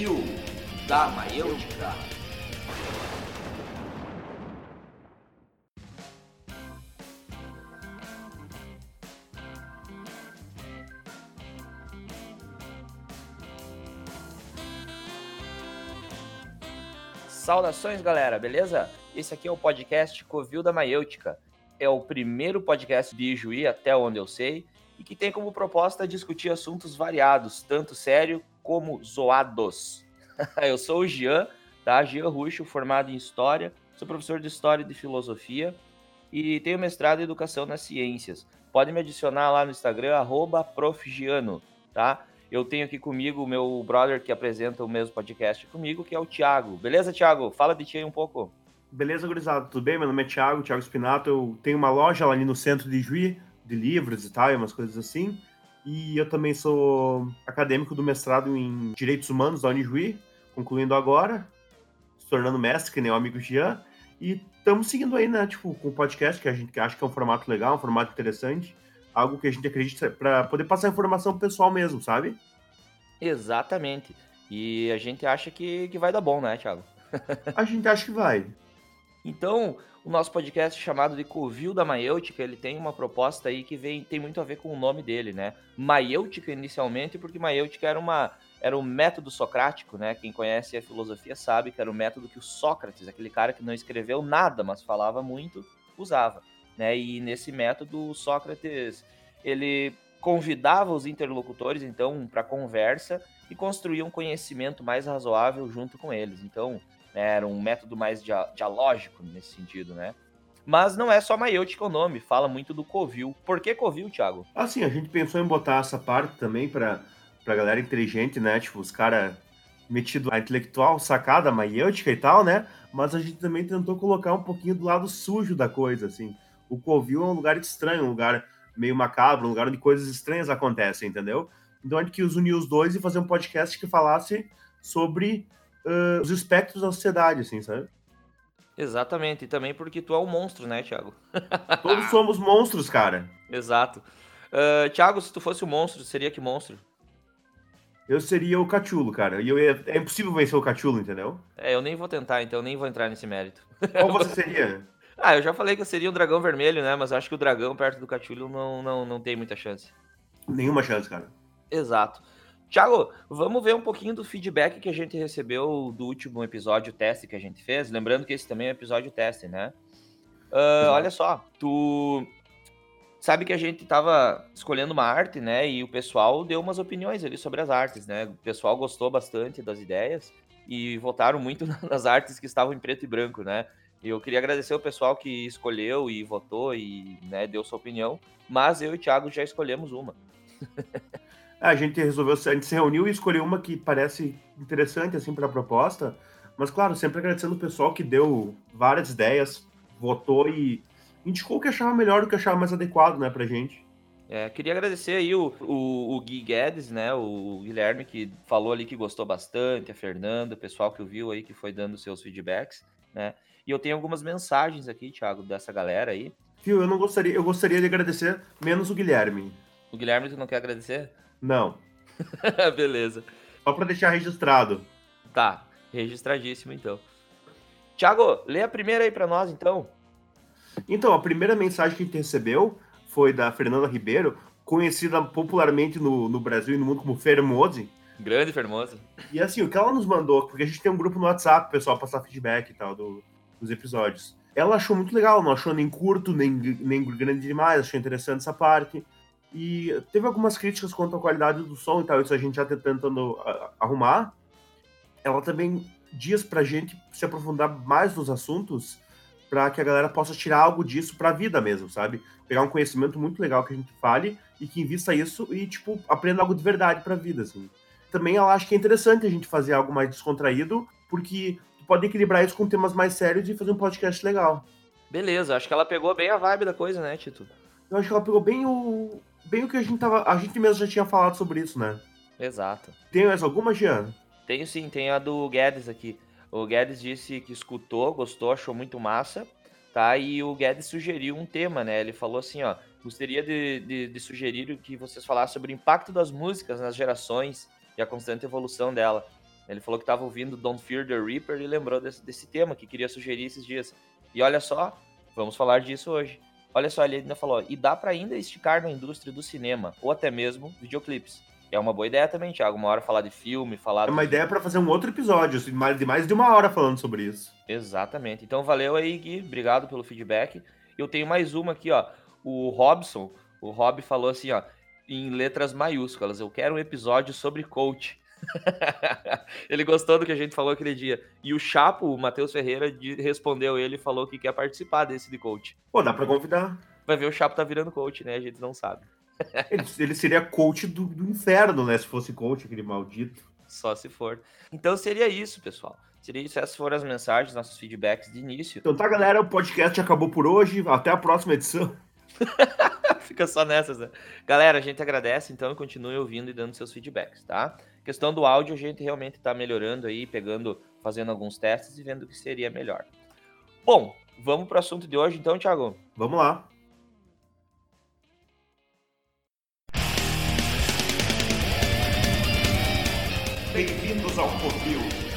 Covil da Maiêutica. Saudações, galera, beleza? Esse aqui é o podcast Covil da Maiêutica. É o primeiro podcast de Juí, até onde eu sei, e que tem como proposta discutir assuntos variados, tanto sério como zoados. eu sou o Jean, tá? Jean Ruxo, formado em História, sou professor de História e de Filosofia e tenho mestrado em Educação nas Ciências. Pode me adicionar lá no Instagram, arroba profgiano, tá? Eu tenho aqui comigo o meu brother que apresenta o mesmo podcast comigo, que é o Thiago. Beleza, Thiago? Fala de ti aí um pouco. Beleza, gurizada, tudo bem? Meu nome é Thiago, Thiago Spinato. Eu tenho uma loja lá ali no centro de Juí, de livros e tal, e umas coisas assim. E eu também sou acadêmico do mestrado em Direitos Humanos da Unijuí, concluindo agora, se tornando mestre, que nem o amigo Jean. E estamos seguindo aí, né, tipo, com o podcast, que a gente acha que é um formato legal, um formato interessante, algo que a gente acredita para poder passar informação pessoal mesmo, sabe? Exatamente. E a gente acha que, que vai dar bom, né, Thiago? a gente acha que vai. Então, o nosso podcast chamado de Covil da Maiêutica, ele tem uma proposta aí que vem, tem muito a ver com o nome dele, né? Maiêutica inicialmente, porque Maiêutica era uma era um método socrático, né? Quem conhece a filosofia sabe que era o método que o Sócrates, aquele cara que não escreveu nada, mas falava muito, usava, né? E nesse método, Sócrates, ele convidava os interlocutores, então, para conversa e construía um conhecimento mais razoável junto com eles. Então, né? Era um método mais dialógico nesse sentido, né? Mas não é só Maiêutica o nome, fala muito do Covil. Por que Covil, Thiago? Assim, a gente pensou em botar essa parte também para pra galera inteligente, né? Tipo, os caras metido a intelectual, sacada, maiêutica e tal, né? Mas a gente também tentou colocar um pouquinho do lado sujo da coisa, assim. O Covil é um lugar estranho, um lugar meio macabro, um lugar onde coisas estranhas acontecem, entendeu? Então a gente quis unir os dois e fazer um podcast que falasse sobre uh, os espectros da sociedade, assim, sabe? Exatamente, e também porque tu é um monstro, né, Thiago? Todos somos monstros, cara. Exato. Uh, Thiago, se tu fosse um monstro, seria que monstro? Eu seria o Cachulo, cara. E eu ia... é impossível vencer o Cachulo, entendeu? É, eu nem vou tentar, então eu nem vou entrar nesse mérito. Qual você seria? ah, eu já falei que eu seria um dragão vermelho, né? Mas acho que o dragão perto do Cachulo não, não, não tem muita chance. Nenhuma chance, cara. Exato. Tiago, vamos ver um pouquinho do feedback que a gente recebeu do último episódio teste que a gente fez. Lembrando que esse também é um episódio teste, né? Uh, olha só, tu sabe que a gente tava escolhendo uma arte, né? E o pessoal deu umas opiniões ali sobre as artes, né? O pessoal gostou bastante das ideias e votaram muito nas artes que estavam em preto e branco, né? Eu queria agradecer o pessoal que escolheu e votou e né, deu sua opinião, mas eu e o Thiago já escolhemos uma. a gente resolveu, a gente se reuniu e escolheu uma que parece interessante assim para a proposta, mas claro, sempre agradecendo o pessoal que deu várias ideias, votou e indicou o que achava melhor, o que achava mais adequado, né, pra gente. É, queria agradecer aí o, o, o, Gui Guedes, né, o Guilherme, que falou ali que gostou bastante, a Fernanda, o pessoal que ouviu aí, que foi dando seus feedbacks, né, e eu tenho algumas mensagens aqui, Thiago, dessa galera aí. Fio, eu não gostaria, eu gostaria de agradecer menos o Guilherme. O Guilherme tu não quer agradecer? Não. Beleza. Só para deixar registrado. Tá, registradíssimo então. Tiago, lê a primeira aí para nós então. Então, a primeira mensagem que a gente recebeu foi da Fernanda Ribeiro, conhecida popularmente no, no Brasil e no mundo como Fermose. Grande Fermose. E assim, o que ela nos mandou, porque a gente tem um grupo no WhatsApp, pessoal passar feedback e tal do, dos episódios. Ela achou muito legal, não achou nem curto, nem, nem grande demais, achou interessante essa parte. E teve algumas críticas quanto à qualidade do som e tal, isso a gente já tá tentando arrumar. Ela também diz pra gente se aprofundar mais nos assuntos para que a galera possa tirar algo disso pra vida mesmo, sabe? Pegar um conhecimento muito legal que a gente fale e que invista isso e, tipo, aprenda algo de verdade pra vida, assim. Também ela acha que é interessante a gente fazer algo mais descontraído, porque pode equilibrar isso com temas mais sérios e fazer um podcast legal. Beleza, acho que ela pegou bem a vibe da coisa, né, Tito? Eu acho que ela pegou bem o, bem o que a gente tava. A gente mesmo já tinha falado sobre isso, né? Exato. Tem mais alguma, Jean? Tenho sim, tem a do Guedes aqui. O Guedes disse que escutou, gostou, achou muito massa, tá? E o Guedes sugeriu um tema, né? Ele falou assim, ó, gostaria de, de, de sugerir que vocês falassem sobre o impacto das músicas nas gerações e a constante evolução dela. Ele falou que estava ouvindo Don't Fear the Reaper e lembrou desse, desse tema que queria sugerir esses dias. E olha só, vamos falar disso hoje. Olha só, ele ainda falou, e dá para ainda esticar na indústria do cinema, ou até mesmo videoclipes. É uma boa ideia também, Thiago. Uma hora falar de filme, falar. É uma ideia para fazer um outro episódio, assim, de mais de uma hora falando sobre isso. Exatamente. Então valeu aí, Gui. Obrigado pelo feedback. Eu tenho mais uma aqui, ó. O Robson, o Rob falou assim, ó, em letras maiúsculas. Eu quero um episódio sobre coach. ele gostou do que a gente falou aquele dia. E o Chapo, o Matheus Ferreira, respondeu ele e falou que quer participar desse de coach. Pô, dá pra convidar. Vai ver o Chapo tá virando coach, né? A gente não sabe. ele, ele, seria coach do, do, inferno, né? Se fosse coach, aquele maldito. Só se for. Então seria isso, pessoal. Seria isso. Essas foram as mensagens, nossos feedbacks de início. Então tá, galera. O podcast acabou por hoje. Até a próxima edição. Fica só nessas, né? Galera, a gente agradece, então, continue ouvindo e dando seus feedbacks, tá? Questão do áudio, a gente realmente tá melhorando aí, pegando, fazendo alguns testes e vendo o que seria melhor. Bom, vamos pro assunto de hoje, então, Thiago? Vamos lá. Bem-vindos ao Covil.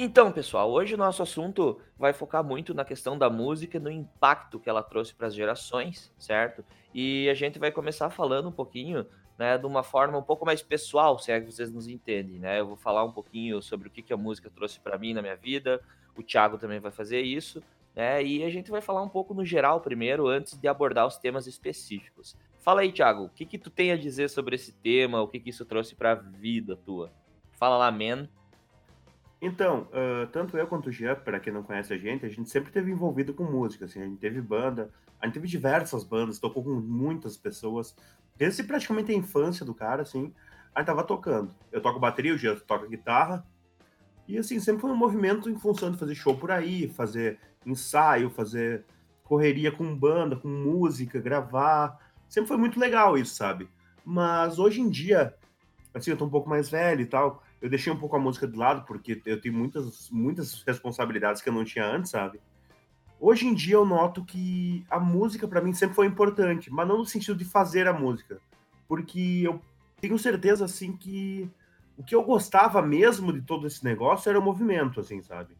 Então, pessoal, hoje o nosso assunto vai focar muito na questão da música, no impacto que ela trouxe para as gerações, certo? E a gente vai começar falando um pouquinho, né, de uma forma um pouco mais pessoal, se é que vocês nos entendem, né? Eu vou falar um pouquinho sobre o que, que a música trouxe para mim na minha vida, o Thiago também vai fazer isso, né? E a gente vai falar um pouco no geral primeiro, antes de abordar os temas específicos. Fala aí, Thiago, o que que tu tem a dizer sobre esse tema, o que que isso trouxe para a vida tua? Fala lá, man. Então, uh, tanto eu quanto o Jean, para quem não conhece a gente, a gente sempre teve envolvido com música, assim, a gente teve banda, a gente teve diversas bandas, tocou com muitas pessoas, desde praticamente a infância do cara, assim, a gente tava tocando. Eu toco bateria, o Jean toca guitarra, e assim, sempre foi um movimento em função de fazer show por aí, fazer ensaio, fazer correria com banda, com música, gravar. Sempre foi muito legal isso, sabe? Mas hoje em dia, assim, eu tô um pouco mais velho e tal, eu deixei um pouco a música de lado, porque eu tenho muitas, muitas responsabilidades que eu não tinha antes, sabe? Hoje em dia eu noto que a música para mim sempre foi importante, mas não no sentido de fazer a música, porque eu tenho certeza assim que o que eu gostava mesmo de todo esse negócio era o movimento, assim, sabe?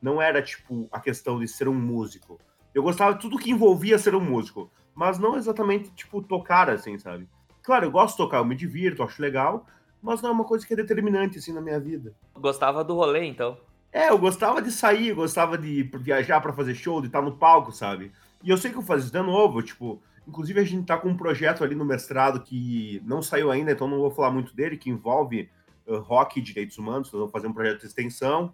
Não era, tipo, a questão de ser um músico. Eu gostava de tudo que envolvia ser um músico, mas não exatamente, tipo, tocar, assim, sabe? Claro, eu gosto de tocar, eu me divirto, acho legal, mas não é uma coisa que é determinante, assim, na minha vida. Gostava do rolê, então? É, eu gostava de sair, gostava de viajar para fazer show, de estar no palco, sabe? E eu sei que eu fazia isso de novo, tipo, inclusive a gente tá com um projeto ali no mestrado que não saiu ainda, então não vou falar muito dele, que envolve rock e direitos humanos, nós vamos fazer um projeto de extensão,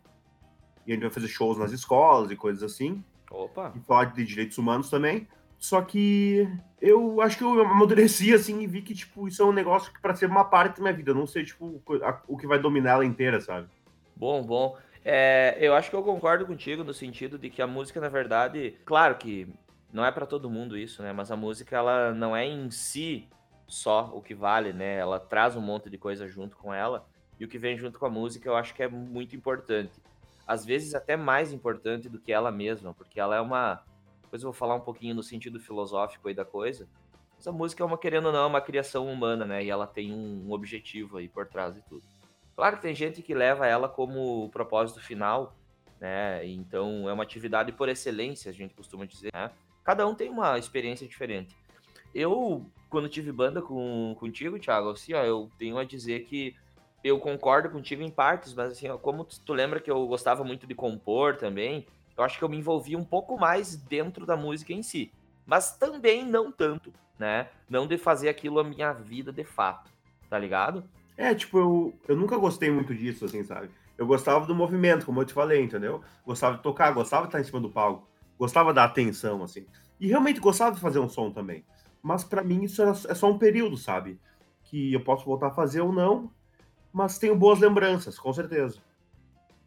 e a gente vai fazer shows nas escolas e coisas assim. Opa! E falar de direitos humanos também. Só que eu acho que eu amadureci assim e vi que, tipo, isso é um negócio que para ser uma parte da minha vida, não sei, tipo, o que vai dominar ela inteira, sabe? Bom, bom. É, eu acho que eu concordo contigo no sentido de que a música, na verdade, claro que não é para todo mundo isso, né? Mas a música, ela não é em si só o que vale, né? Ela traz um monte de coisa junto com ela. E o que vem junto com a música eu acho que é muito importante. Às vezes até mais importante do que ela mesma, porque ela é uma. Depois eu vou falar um pouquinho no sentido filosófico aí da coisa. Mas a música é uma, querendo ou não, é uma criação humana, né? E ela tem um, um objetivo aí por trás de tudo. Claro que tem gente que leva ela como propósito final, né? Então é uma atividade por excelência, a gente costuma dizer, né? Cada um tem uma experiência diferente. Eu, quando tive banda com, contigo, Thiago, assim, ó, eu tenho a dizer que eu concordo contigo em partes, mas assim, ó, como tu, tu lembra que eu gostava muito de compor também, eu acho que eu me envolvi um pouco mais dentro da música em si. Mas também não tanto, né? Não de fazer aquilo a minha vida de fato, tá ligado? É, tipo, eu, eu nunca gostei muito disso, assim, sabe? Eu gostava do movimento, como eu te falei, entendeu? Gostava de tocar, gostava de estar em cima do palco, gostava da atenção, assim. E realmente gostava de fazer um som também. Mas para mim isso é só um período, sabe? Que eu posso voltar a fazer ou não, mas tenho boas lembranças, com certeza.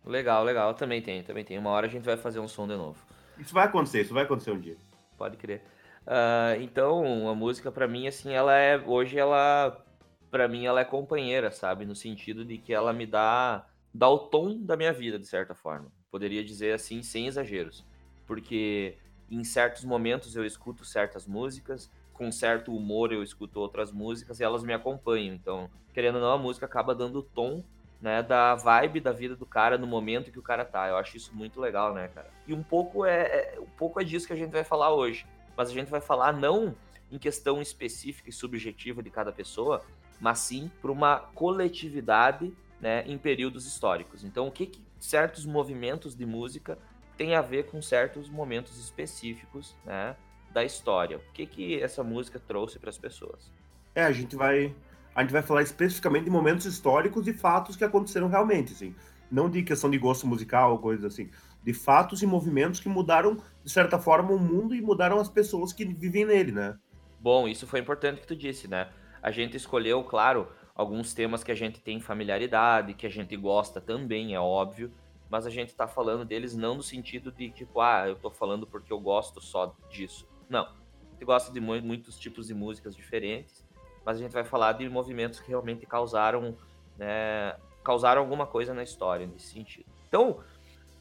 Legal, legal. Também tem, também tem. Uma hora a gente vai fazer um som de novo. Isso vai acontecer, isso vai acontecer um dia. Pode crer. Uh, então, a música para mim, assim, ela é. Hoje ela. para mim, ela é companheira, sabe? No sentido de que ela me dá. dá o tom da minha vida, de certa forma. Poderia dizer assim, sem exageros. Porque em certos momentos eu escuto certas músicas, com certo humor eu escuto outras músicas e elas me acompanham. Então, querendo ou não, a música acaba dando o tom né, da vibe da vida do cara no momento que o cara tá. Eu acho isso muito legal, né, cara? E um pouco é, é, um pouco é disso que a gente vai falar hoje. Mas a gente vai falar não em questão específica e subjetiva de cada pessoa, mas sim para uma coletividade, né, em períodos históricos. Então, o que, que certos movimentos de música têm a ver com certos momentos específicos, né, da história? O que que essa música trouxe para as pessoas? É, a gente vai a gente vai falar especificamente de momentos históricos e fatos que aconteceram realmente, assim. Não de questão de gosto musical ou coisas assim. De fatos e movimentos que mudaram, de certa forma, o mundo e mudaram as pessoas que vivem nele, né? Bom, isso foi importante que tu disse, né? A gente escolheu, claro, alguns temas que a gente tem familiaridade, que a gente gosta também, é óbvio, mas a gente tá falando deles não no sentido de, tipo, ah, eu tô falando porque eu gosto só disso. Não. A gente gosta de muitos tipos de músicas diferentes mas a gente vai falar de movimentos que realmente causaram, né, causaram alguma coisa na história nesse sentido. Então,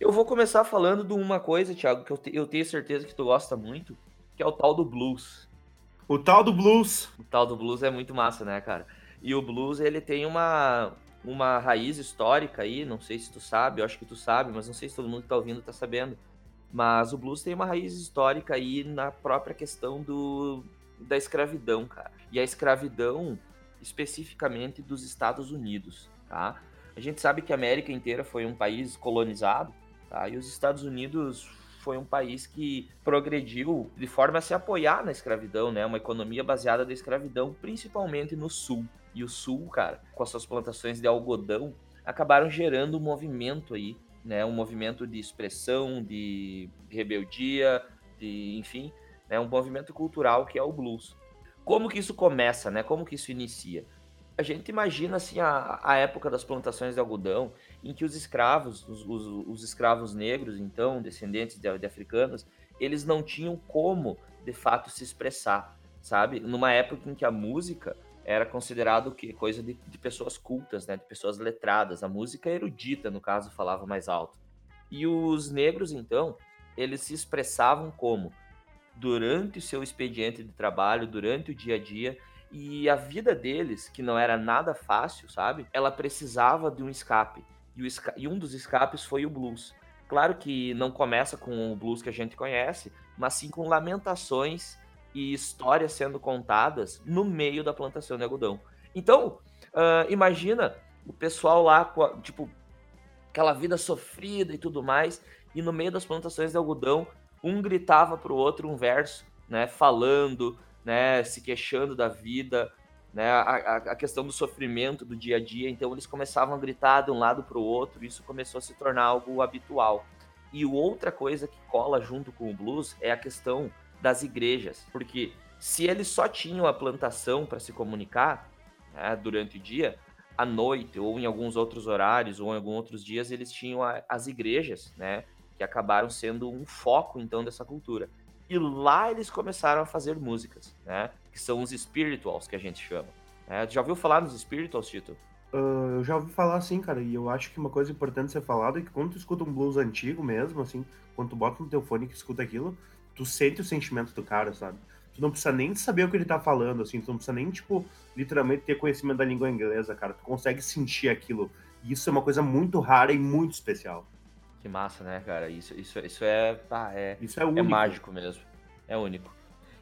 eu vou começar falando de uma coisa, Thiago, que eu, te, eu tenho certeza que tu gosta muito, que é o tal do blues. O tal do blues. O tal do blues é muito massa, né, cara? E o blues, ele tem uma, uma raiz histórica aí, não sei se tu sabe, eu acho que tu sabe, mas não sei se todo mundo que tá ouvindo tá sabendo. Mas o blues tem uma raiz histórica aí na própria questão do, da escravidão, cara. E a escravidão especificamente dos Estados Unidos, tá? A gente sabe que a América inteira foi um país colonizado, tá? E os Estados Unidos foi um país que progrediu de forma a se apoiar na escravidão, né? Uma economia baseada na escravidão, principalmente no sul. E o sul, cara, com as suas plantações de algodão, acabaram gerando um movimento aí, né? Um movimento de expressão, de rebeldia, de, enfim, né, um movimento cultural que é o blues. Como que isso começa, né? Como que isso inicia? A gente imagina assim a, a época das plantações de algodão, em que os escravos, os, os, os escravos negros, então descendentes de, de africanos, eles não tinham como de fato se expressar, sabe? Numa época em que a música era considerado que coisa de, de, pessoas cultas, né, de pessoas letradas. A música erudita, no caso, falava mais alto. E os negros, então, eles se expressavam como durante o seu expediente de trabalho, durante o dia a dia. E a vida deles, que não era nada fácil, sabe? Ela precisava de um escape. E, o, e um dos escapes foi o blues. Claro que não começa com o blues que a gente conhece, mas sim com lamentações e histórias sendo contadas no meio da plantação de algodão. Então, uh, imagina o pessoal lá, tipo, aquela vida sofrida e tudo mais, e no meio das plantações de algodão, um gritava para o outro um verso, né, falando, né, se queixando da vida, né, a, a, questão do sofrimento do dia a dia. Então eles começavam a gritar de um lado para o outro. Isso começou a se tornar algo habitual. E outra coisa que cola junto com o blues é a questão das igrejas, porque se eles só tinham a plantação para se comunicar né, durante o dia, à noite ou em alguns outros horários ou em alguns outros dias eles tinham a, as igrejas, né? Que acabaram sendo um foco então dessa cultura. E lá eles começaram a fazer músicas, né? Que são os spirituals que a gente chama. É, já ouviu falar nos spirituals, Tito? Uh, eu já ouvi falar assim, cara, e eu acho que uma coisa importante ser falada é que quando tu escuta um blues antigo mesmo, assim, quando tu bota no teu fone e escuta aquilo, tu sente o sentimento do cara, sabe? Tu não precisa nem saber o que ele tá falando, assim, tu não precisa nem, tipo, literalmente ter conhecimento da língua inglesa, cara. Tu consegue sentir aquilo. E isso é uma coisa muito rara e muito especial. Que massa, né, cara? Isso, isso, isso é, ah, é, isso é, é mágico mesmo. É único.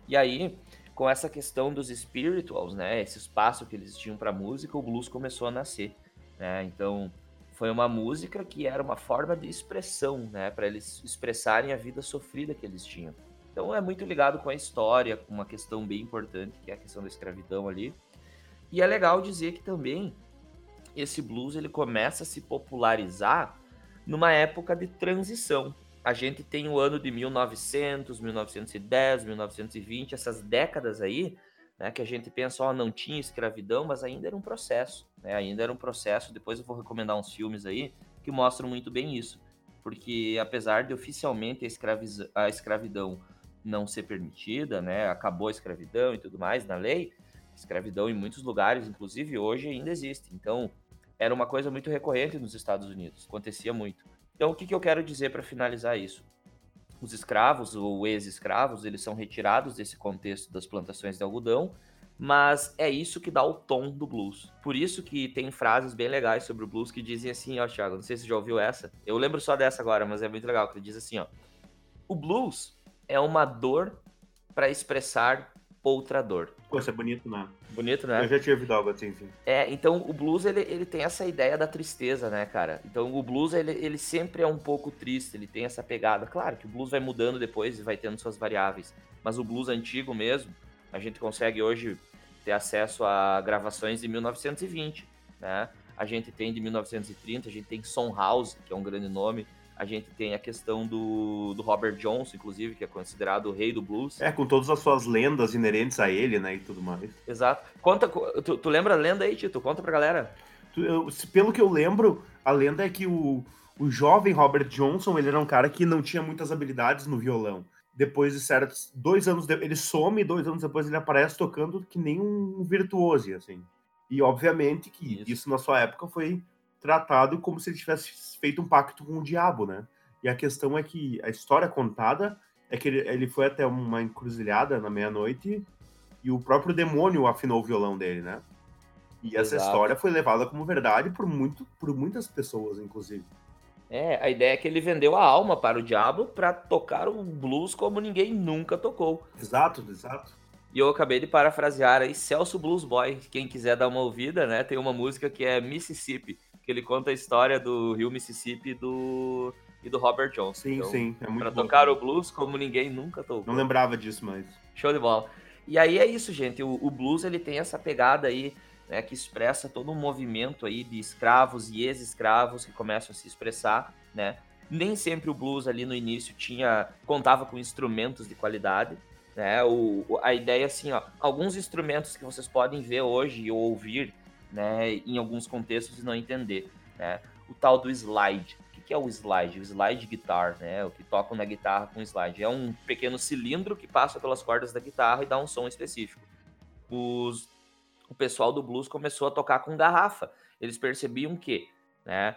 E aí, com essa questão dos spirituals, né, esse espaço que eles tinham para música, o blues começou a nascer, né? Então, foi uma música que era uma forma de expressão, né, para eles expressarem a vida sofrida que eles tinham. Então, é muito ligado com a história, com uma questão bem importante, que é a questão da escravidão ali. E é legal dizer que também esse blues ele começa a se popularizar numa época de transição. A gente tem o ano de 1900, 1910, 1920, essas décadas aí, né, que a gente pensa, ó, não tinha escravidão, mas ainda era um processo, né, ainda era um processo. Depois eu vou recomendar uns filmes aí que mostram muito bem isso, porque apesar de oficialmente a, a escravidão não ser permitida, né, acabou a escravidão e tudo mais na lei, escravidão em muitos lugares, inclusive hoje ainda existe. Então, era uma coisa muito recorrente nos Estados Unidos, acontecia muito. Então, o que, que eu quero dizer para finalizar isso? os escravos ou ex-escravos, eles são retirados desse contexto das plantações de algodão, mas é isso que dá o tom do blues. Por isso que tem frases bem legais sobre o blues que dizem assim, ó, Thiago, não sei se você já ouviu essa. Eu lembro só dessa agora, mas é muito legal, que ele diz assim, ó: O blues é uma dor para expressar outra dor. Pô, isso é bonito, né? Bonito, né? Eu já tinha ouvido algo assim, sim. É, então o blues ele, ele tem essa ideia da tristeza, né, cara? Então o blues ele, ele sempre é um pouco triste, ele tem essa pegada. Claro que o blues vai mudando depois e vai tendo suas variáveis, mas o blues antigo mesmo, a gente consegue hoje ter acesso a gravações de 1920, né? A gente tem de 1930, a gente tem Son House, que é um grande nome, a gente tem a questão do, do Robert Johnson, inclusive, que é considerado o rei do blues. É, com todas as suas lendas inerentes a ele, né, e tudo mais. Exato. Conta, tu, tu lembra a lenda aí, Tito? Conta pra galera. Eu, pelo que eu lembro, a lenda é que o, o jovem Robert Johnson, ele era um cara que não tinha muitas habilidades no violão. Depois de certos dois anos, de, ele some, dois anos depois ele aparece tocando que nem um virtuose, assim. E obviamente que isso, isso na sua época foi tratado como se ele tivesse feito um pacto com o diabo, né? E a questão é que a história contada é que ele, ele foi até uma encruzilhada na meia-noite e o próprio demônio afinou o violão dele, né? E essa Exato. história foi levada como verdade por, muito, por muitas pessoas, inclusive. É, a ideia é que ele vendeu a alma para o diabo para tocar o blues como ninguém nunca tocou. Exato, exato. E eu acabei de parafrasear aí Celso Blues Boy. Quem quiser dar uma ouvida, né? Tem uma música que é Mississippi que ele conta a história do Rio Mississippi e do, e do Robert Johnson. Sim, então, sim. É muito pra bom. tocar o blues como ninguém nunca tocou. Não lembrava disso, mas. Show de bola. E aí é isso, gente. O, o blues ele tem essa pegada aí, né, que expressa todo um movimento aí de escravos e ex-escravos que começam a se expressar, né? Nem sempre o blues ali no início tinha contava com instrumentos de qualidade, né? O, a ideia assim, ó, alguns instrumentos que vocês podem ver hoje ou ouvir né, em alguns contextos e não entender, né? O tal do slide. O que é o slide? O slide guitar, né? O que tocam na guitarra com slide. É um pequeno cilindro que passa pelas cordas da guitarra e dá um som específico. Os, o pessoal do blues começou a tocar com garrafa. Eles percebiam que, né?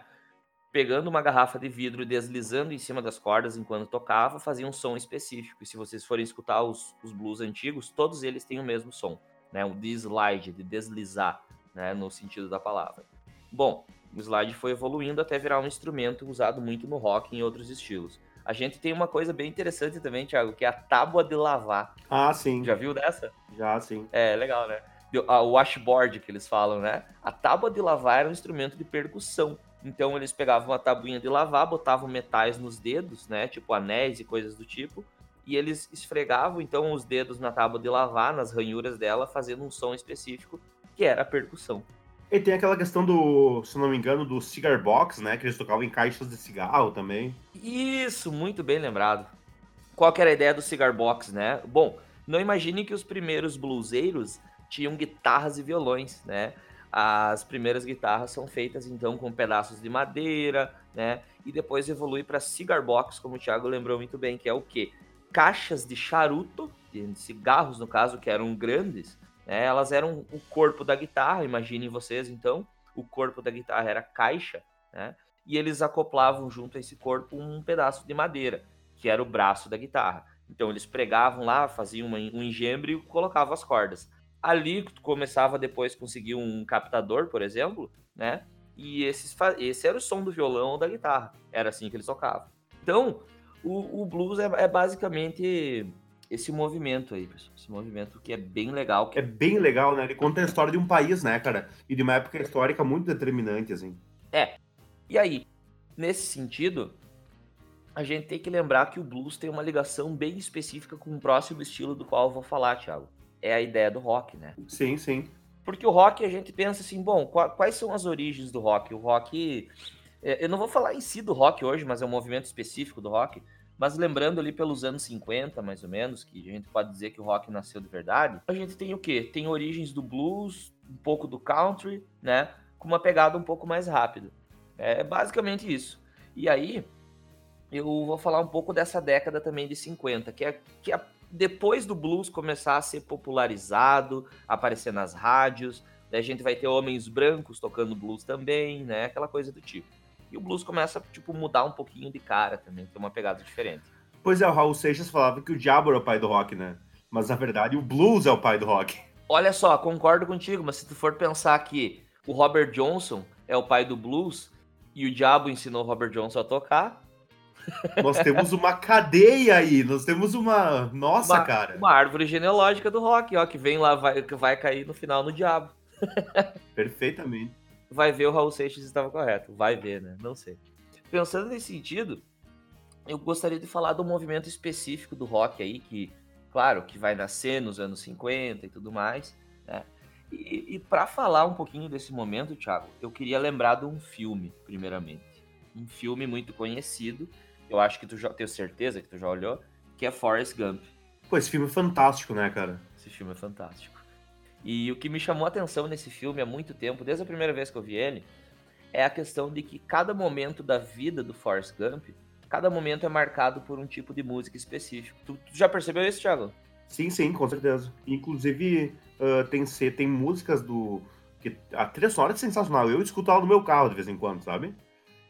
Pegando uma garrafa de vidro e deslizando em cima das cordas enquanto tocava, fazia um som específico. E se vocês forem escutar os, os blues antigos, todos eles têm o mesmo som, né? O de slide, de deslizar né, no sentido da palavra. Bom, o slide foi evoluindo até virar um instrumento usado muito no rock e em outros estilos. A gente tem uma coisa bem interessante também, Thiago, que é a tábua de lavar. Ah, sim. Já viu dessa? Já, sim. É, legal, né? O washboard que eles falam, né? A tábua de lavar era um instrumento de percussão. Então eles pegavam a tabuinha de lavar, botavam metais nos dedos, né? Tipo anéis e coisas do tipo. E eles esfregavam então os dedos na tábua de lavar, nas ranhuras dela, fazendo um som específico que era a percussão. E tem aquela questão do, se não me engano, do cigar box, né? Que eles tocavam em caixas de cigarro também. Isso, muito bem lembrado. Qual que era a ideia do cigar box, né? Bom, não imagine que os primeiros bluseiros tinham guitarras e violões, né? As primeiras guitarras são feitas então com pedaços de madeira, né? E depois evolui para cigar box, como o Thiago lembrou muito bem, que é o quê? Caixas de charuto, de cigarros no caso, que eram grandes, né? Elas eram o corpo da guitarra, imaginem vocês então, o corpo da guitarra era caixa, né? E eles acoplavam junto a esse corpo um pedaço de madeira, que era o braço da guitarra. Então eles pregavam lá, faziam um engembre e colocavam as cordas. Ali começava depois a conseguir um captador, por exemplo, né? E esses, esse era o som do violão ou da guitarra. Era assim que eles tocavam. Então, o, o blues é, é basicamente esse movimento aí, pessoal. Esse movimento que é bem legal. Que... É bem legal, né? Ele conta a história de um país, né, cara? E de uma época histórica muito determinante, assim. É. E aí, nesse sentido, a gente tem que lembrar que o blues tem uma ligação bem específica com o próximo estilo do qual eu vou falar, Thiago. É a ideia do rock, né? Sim, sim. Porque o rock, a gente pensa assim, bom, quais são as origens do rock? O rock. É, eu não vou falar em si do rock hoje, mas é um movimento específico do rock. Mas lembrando ali pelos anos 50, mais ou menos, que a gente pode dizer que o rock nasceu de verdade, a gente tem o quê? Tem origens do blues, um pouco do country, né? Com uma pegada um pouco mais rápida. É basicamente isso. E aí, eu vou falar um pouco dessa década também de 50, que é, que é depois do blues começar a ser popularizado, aparecer nas rádios, a gente vai ter homens brancos tocando blues também, né? Aquela coisa do tipo. E o blues começa, tipo, mudar um pouquinho de cara também, ter uma pegada diferente. Pois é, o Raul Seixas falava que o diabo era o pai do rock, né? Mas na verdade o blues é o pai do rock. Olha só, concordo contigo, mas se tu for pensar que o Robert Johnson é o pai do blues e o diabo ensinou o Robert Johnson a tocar. Nós temos uma cadeia aí, nós temos uma. Nossa, uma, cara. Uma árvore genealógica do rock, ó, que vem lá, vai, que vai cair no final no diabo. Perfeitamente. Vai ver o Raul Seixas estava correto. Vai ver, né? Não sei. Pensando nesse sentido, eu gostaria de falar do movimento específico do rock aí, que, claro, que vai nascer nos anos 50 e tudo mais, né? E, e para falar um pouquinho desse momento, Thiago, eu queria lembrar de um filme, primeiramente. Um filme muito conhecido, eu acho que tu já tenho certeza que tu já olhou, que é Forrest Gump. Pô, esse filme é fantástico, né, cara? Esse filme é fantástico. E o que me chamou a atenção nesse filme há muito tempo, desde a primeira vez que eu vi ele, é a questão de que cada momento da vida do Forrest Gump, cada momento é marcado por um tipo de música específico. Tu, tu já percebeu isso, Thiago? Sim, sim, com certeza. Inclusive, uh, tem, tem músicas do. que A trilha sonora é sensacional. Eu escuto ela no meu carro de vez em quando, sabe?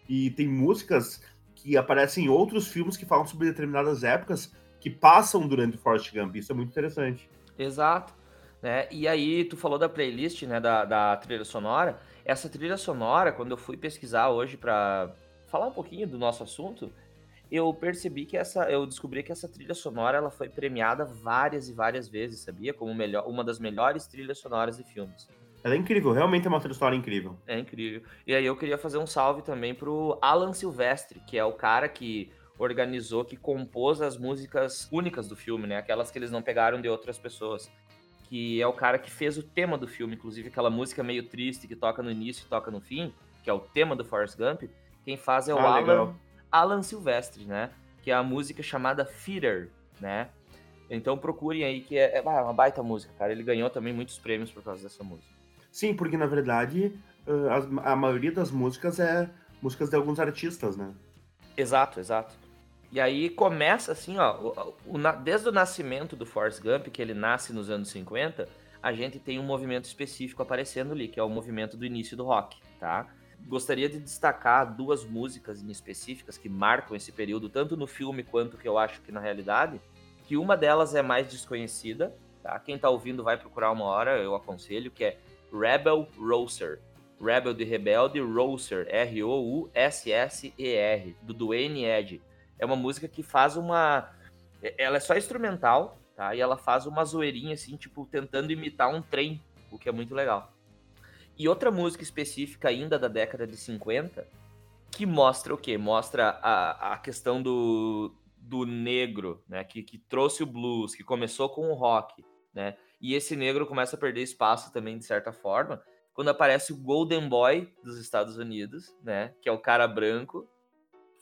E tem músicas que aparecem em outros filmes que falam sobre determinadas épocas que passam durante o Forrest Gump. Isso é muito interessante. Exato. Né? E aí, tu falou da playlist, né, da, da trilha sonora. Essa trilha sonora, quando eu fui pesquisar hoje para falar um pouquinho do nosso assunto, eu percebi que essa, eu descobri que essa trilha sonora ela foi premiada várias e várias vezes, sabia? Como melhor, uma das melhores trilhas sonoras de filmes. Ela é incrível, realmente é uma trilha sonora incrível. É incrível. E aí eu queria fazer um salve também pro Alan Silvestre, que é o cara que organizou, que compôs as músicas únicas do filme, né? Aquelas que eles não pegaram de outras pessoas. Que é o cara que fez o tema do filme, inclusive aquela música meio triste que toca no início e toca no fim, que é o tema do Forrest Gump. Quem faz é o ah, Alan, legal. Alan Silvestre, né? Que é a música chamada Feeder, né? Então procurem aí, que é, é uma baita música, cara. Ele ganhou também muitos prêmios por causa dessa música. Sim, porque na verdade a, a maioria das músicas é músicas de alguns artistas, né? Exato, exato. E aí começa assim, ó, o, o, desde o nascimento do Forrest Gump, que ele nasce nos anos 50, a gente tem um movimento específico aparecendo ali, que é o movimento do início do rock, tá? gostaria de destacar duas músicas em específicas que marcam esse período, tanto no filme quanto que eu acho que na realidade, que uma delas é mais desconhecida, tá? Quem tá ouvindo vai procurar uma hora, eu aconselho, que é Rebel Rouser. Rebel de Rebelde, Rouser, R-O-U-S-S-E-R, do Dwayne Eddy. É uma música que faz uma... Ela é só instrumental, tá? E ela faz uma zoeirinha, assim, tipo, tentando imitar um trem, o que é muito legal. E outra música específica ainda da década de 50, que mostra o quê? Mostra a, a questão do, do negro, né? Que, que trouxe o blues, que começou com o rock, né? E esse negro começa a perder espaço também, de certa forma, quando aparece o Golden Boy dos Estados Unidos, né? Que é o cara branco,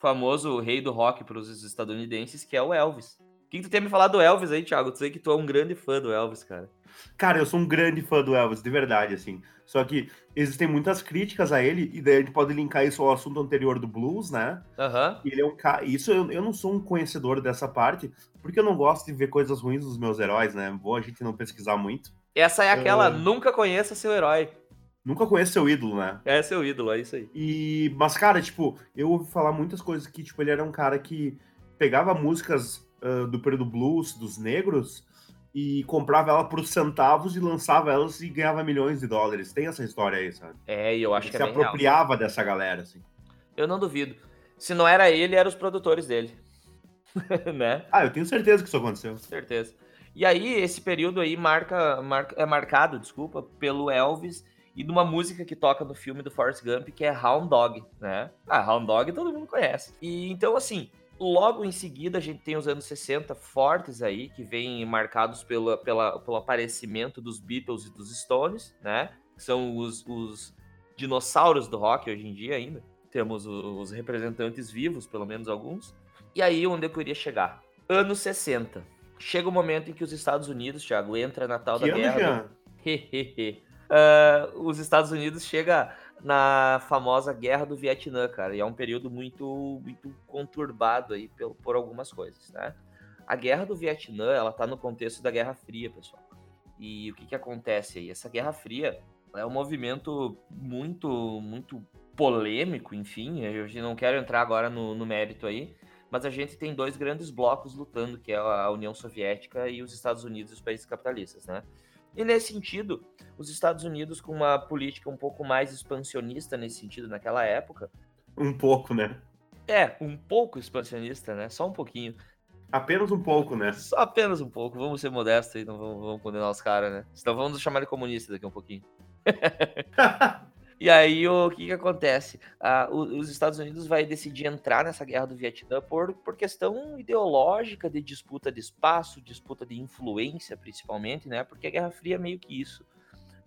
famoso rei do rock para os estadunidenses, que é o Elvis. O que, que tu tem me falar do Elvis aí, Thiago? Tu sei que tu é um grande fã do Elvis, cara. Cara, eu sou um grande fã do Elvis, de verdade, assim. Só que existem muitas críticas a ele, e daí a gente pode linkar isso ao assunto anterior do blues, né? Uhum. Ele é um cara. Isso eu, eu não sou um conhecedor dessa parte, porque eu não gosto de ver coisas ruins dos meus heróis, né? Bom a gente não pesquisar muito. Essa é aquela, uh... nunca conheça seu herói. Nunca conheça seu ídolo, né? É seu ídolo, é isso aí. E, mas, cara, tipo, eu ouvi falar muitas coisas que, tipo, ele era um cara que pegava músicas uh, do período blues, dos negros, e comprava ela por centavos e lançava elas e ganhava milhões de dólares. Tem essa história aí, sabe? É, e eu acho ele que é se apropriava real. dessa galera, assim. Eu não duvido. Se não era ele, eram os produtores dele. né? Ah, eu tenho certeza que isso aconteceu. Certeza. E aí, esse período aí marca, marca, é marcado, desculpa, pelo Elvis e de uma música que toca no filme do Forrest Gump, que é Hound Dog, né? Ah, Hound Dog todo mundo conhece. E então, assim, Logo em seguida, a gente tem os anos 60 fortes aí, que vêm marcados pela, pela, pelo aparecimento dos Beatles e dos Stones, né? Que são os, os dinossauros do rock hoje em dia ainda. Temos os representantes vivos, pelo menos alguns. E aí, onde eu queria chegar? Anos 60. Chega o momento em que os Estados Unidos, Thiago, entra na tal que da guerra. uh, os Estados Unidos chega na famosa Guerra do Vietnã, cara. E é um período muito, muito conturbado aí por, por algumas coisas, né? A Guerra do Vietnã, ela tá no contexto da Guerra Fria, pessoal. E o que que acontece aí? Essa Guerra Fria é um movimento muito, muito polêmico, enfim. Eu não quero entrar agora no, no mérito aí, mas a gente tem dois grandes blocos lutando, que é a União Soviética e os Estados Unidos e os países capitalistas, né? E nesse sentido, os Estados Unidos, com uma política um pouco mais expansionista nesse sentido naquela época. Um pouco, né? É, um pouco expansionista, né? Só um pouquinho. Apenas um pouco, né? Só apenas um pouco. Vamos ser modestos aí, não vamos, vamos condenar os caras, né? Senão vamos chamar de comunista daqui a um pouquinho. E aí o que, que acontece? Ah, os Estados Unidos vai decidir entrar nessa guerra do Vietnã por, por questão ideológica de disputa de espaço, disputa de influência, principalmente, né? Porque a Guerra Fria é meio que isso.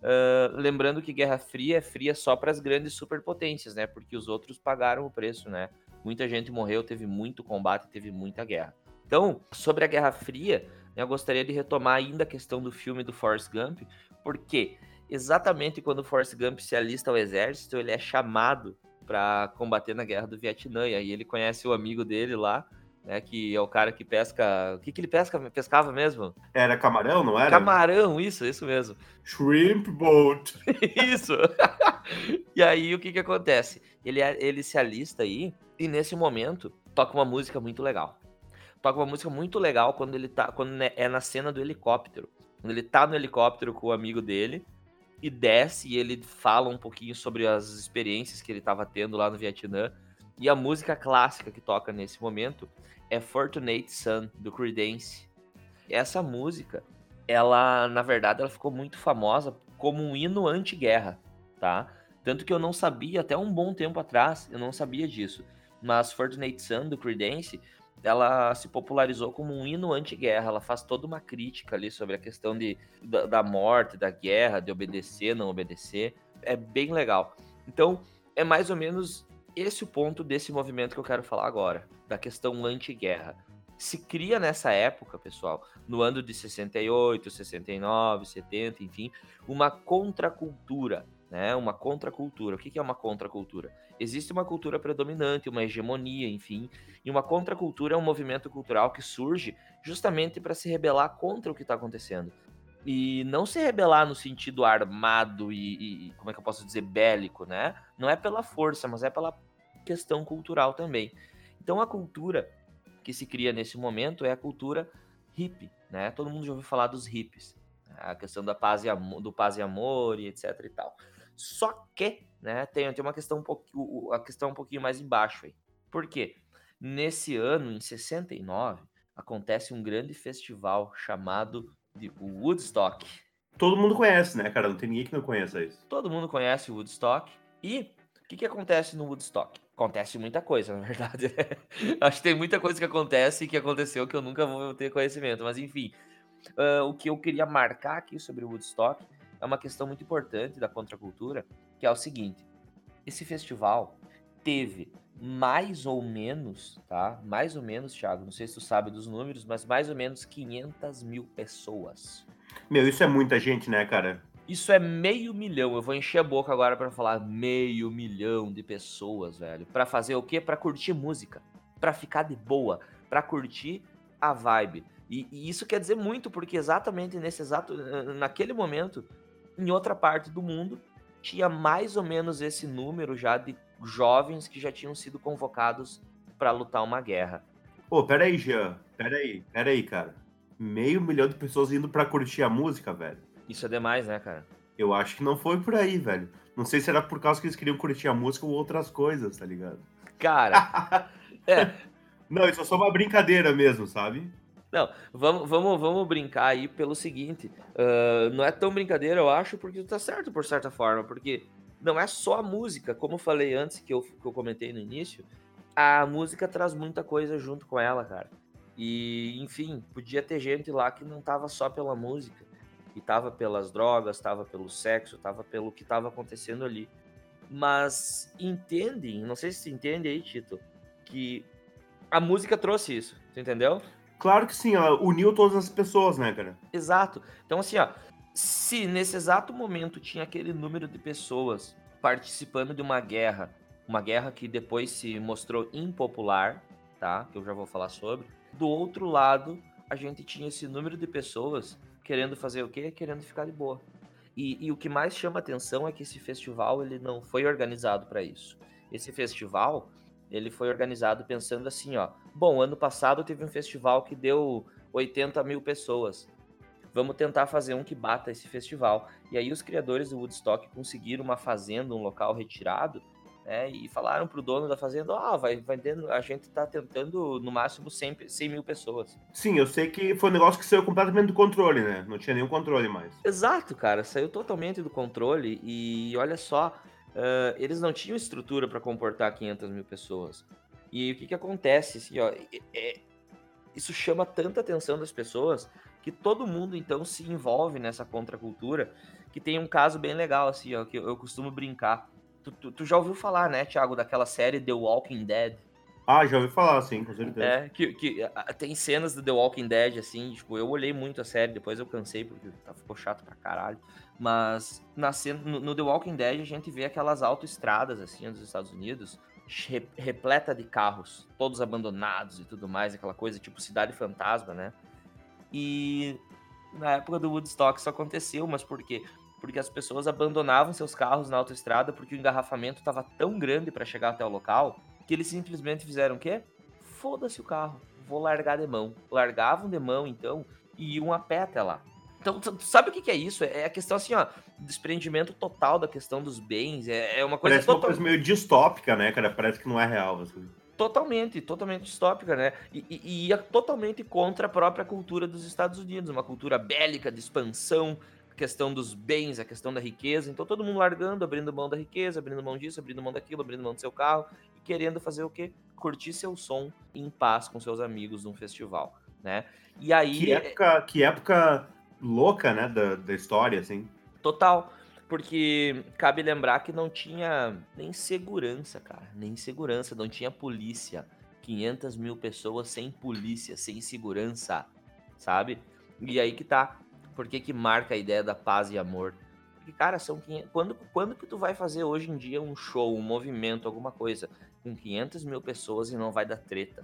Uh, lembrando que Guerra Fria é fria só para as grandes superpotências, né? Porque os outros pagaram o preço, né? Muita gente morreu, teve muito combate, teve muita guerra. Então, sobre a Guerra Fria, eu gostaria de retomar ainda a questão do filme do Forrest Gump, porque exatamente quando o Forrest Gump se alista ao exército, ele é chamado para combater na guerra do Vietnã. E aí ele conhece o amigo dele lá, né? Que é o cara que pesca. O que, que ele pesca, pescava mesmo? Era camarão, não era? Camarão, isso, isso mesmo. Shrimp boat. isso. e aí o que, que acontece? Ele, é, ele se alista aí, e nesse momento toca uma música muito legal. Toca uma música muito legal quando ele tá. Quando é na cena do helicóptero. Quando ele tá no helicóptero com o amigo dele e desce e ele fala um pouquinho sobre as experiências que ele estava tendo lá no Vietnã. E a música clássica que toca nesse momento é Fortunate Son, do Creedence. Essa música, ela, na verdade, ela ficou muito famosa como um hino anti-guerra, tá? Tanto que eu não sabia, até um bom tempo atrás, eu não sabia disso. Mas Fortunate Son, do Creedence, ela se popularizou como um hino anti-guerra. Ela faz toda uma crítica ali sobre a questão de, da, da, morte, da guerra, de obedecer, não obedecer. É bem legal. Então, é mais ou menos esse o ponto desse movimento que eu quero falar agora, da questão anti-guerra. Se cria nessa época, pessoal, no ano de 68, 69, 70, enfim, uma contracultura né? Uma contracultura. O que é uma contracultura? Existe uma cultura predominante, uma hegemonia, enfim, e uma contracultura é um movimento cultural que surge justamente para se rebelar contra o que está acontecendo. E não se rebelar no sentido armado e, e, como é que eu posso dizer, bélico, né? Não é pela força, mas é pela questão cultural também. Então a cultura que se cria nesse momento é a cultura hippie, né? Todo mundo já ouviu falar dos hippies, a questão da paz e amor, do paz e amor e etc e tal. Só que, né, tem, tem uma questão um pouquinho, a questão um pouquinho mais embaixo aí. Por quê? Nesse ano, em 69, acontece um grande festival chamado de Woodstock. Todo mundo conhece, né, cara? Não tem ninguém que não conheça isso. Todo mundo conhece o Woodstock. E o que, que acontece no Woodstock? Acontece muita coisa, na verdade. Acho que tem muita coisa que acontece e que aconteceu que eu nunca vou ter conhecimento. Mas enfim, uh, o que eu queria marcar aqui sobre o Woodstock é uma questão muito importante da contracultura, que é o seguinte: esse festival teve mais ou menos, tá? Mais ou menos, Thiago, não sei se tu sabe dos números, mas mais ou menos 500 mil pessoas. Meu, isso é muita gente, né, cara? Isso é meio milhão. Eu vou encher a boca agora para falar meio milhão de pessoas, velho. Para fazer o quê? Para curtir música, para ficar de boa, para curtir a vibe. E, e, isso quer dizer muito, porque exatamente nesse exato, naquele momento, em outra parte do mundo, tinha mais ou menos esse número já de jovens que já tinham sido convocados para lutar uma guerra. Pô, peraí, Jean. Peraí, peraí, cara. Meio milhão de pessoas indo para curtir a música, velho. Isso é demais, né, cara? Eu acho que não foi por aí, velho. Não sei se era por causa que eles queriam curtir a música ou outras coisas, tá ligado? Cara. é. Não, isso é só uma brincadeira mesmo, sabe? Não, vamos, vamos, vamos brincar aí pelo seguinte. Uh, não é tão brincadeira, eu acho, porque tá certo por certa forma, porque não é só a música, como eu falei antes, que eu, que eu comentei no início, a música traz muita coisa junto com ela, cara. E, enfim, podia ter gente lá que não tava só pela música, que tava pelas drogas, tava pelo sexo, tava pelo que tava acontecendo ali. Mas entendem, não sei se entende aí, Tito, que a música trouxe isso, entendeu? Claro que sim, ela uniu todas as pessoas, né, cara? Exato. Então, assim, ó, se nesse exato momento tinha aquele número de pessoas participando de uma guerra, uma guerra que depois se mostrou impopular, tá? Que eu já vou falar sobre. Do outro lado, a gente tinha esse número de pessoas querendo fazer o quê? Querendo ficar de boa. E, e o que mais chama atenção é que esse festival ele não foi organizado para isso. Esse festival ele foi organizado pensando assim, ó. Bom, ano passado teve um festival que deu 80 mil pessoas. Vamos tentar fazer um que bata esse festival. E aí os criadores do Woodstock conseguiram uma fazenda, um local retirado, né? E falaram pro dono da fazenda, ah, vai, vai dentro, a gente tá tentando no máximo 100, 100 mil pessoas. Sim, eu sei que foi um negócio que saiu completamente do controle, né? Não tinha nenhum controle mais. Exato, cara, saiu totalmente do controle e olha só, uh, eles não tinham estrutura para comportar 500 mil pessoas. E o que que acontece, assim, ó, é, isso chama tanta atenção das pessoas que todo mundo então se envolve nessa contracultura, que tem um caso bem legal, assim, ó, que eu, eu costumo brincar. Tu, tu, tu, já ouviu falar, né, Thiago, daquela série The Walking Dead? Ah, já ouvi falar, sim, com certeza. É, que, que tem cenas do The Walking Dead, assim, tipo, eu olhei muito a série, depois eu cansei, porque tá, ficou chato pra caralho. Mas na cena, no, no The Walking Dead a gente vê aquelas autoestradas, assim, dos Estados Unidos, repleta de carros, todos abandonados e tudo mais, aquela coisa tipo cidade fantasma, né? E na época do Woodstock isso aconteceu, mas por quê? Porque as pessoas abandonavam seus carros na autoestrada porque o engarrafamento estava tão grande para chegar até o local que eles simplesmente fizeram o quê? Foda-se o carro, vou largar de mão. Largavam de mão então e iam a pé até lá. Então, sabe o que, que é isso? É a questão assim, ó, desprendimento total da questão dos bens. É, é uma coisa. Parece total... uma coisa meio distópica, né, cara? Parece que não é real. Assim. Totalmente, totalmente distópica, né? E, e, e ia totalmente contra a própria cultura dos Estados Unidos, uma cultura bélica, de expansão, questão dos bens, a questão da riqueza. Então, todo mundo largando, abrindo mão da riqueza, abrindo mão disso, abrindo mão daquilo, abrindo mão do seu carro e querendo fazer o quê? Curtir seu som em paz com seus amigos num festival, né? E aí. Que época, que época louca, né, da, da história, assim. Total. Porque cabe lembrar que não tinha nem segurança, cara. Nem segurança, não tinha polícia. 500 mil pessoas sem polícia, sem segurança, sabe? E aí que tá. Por que, que marca a ideia da paz e amor? Porque, cara, são 500... quando, quando que tu vai fazer hoje em dia um show, um movimento, alguma coisa, com 500 mil pessoas e não vai dar treta?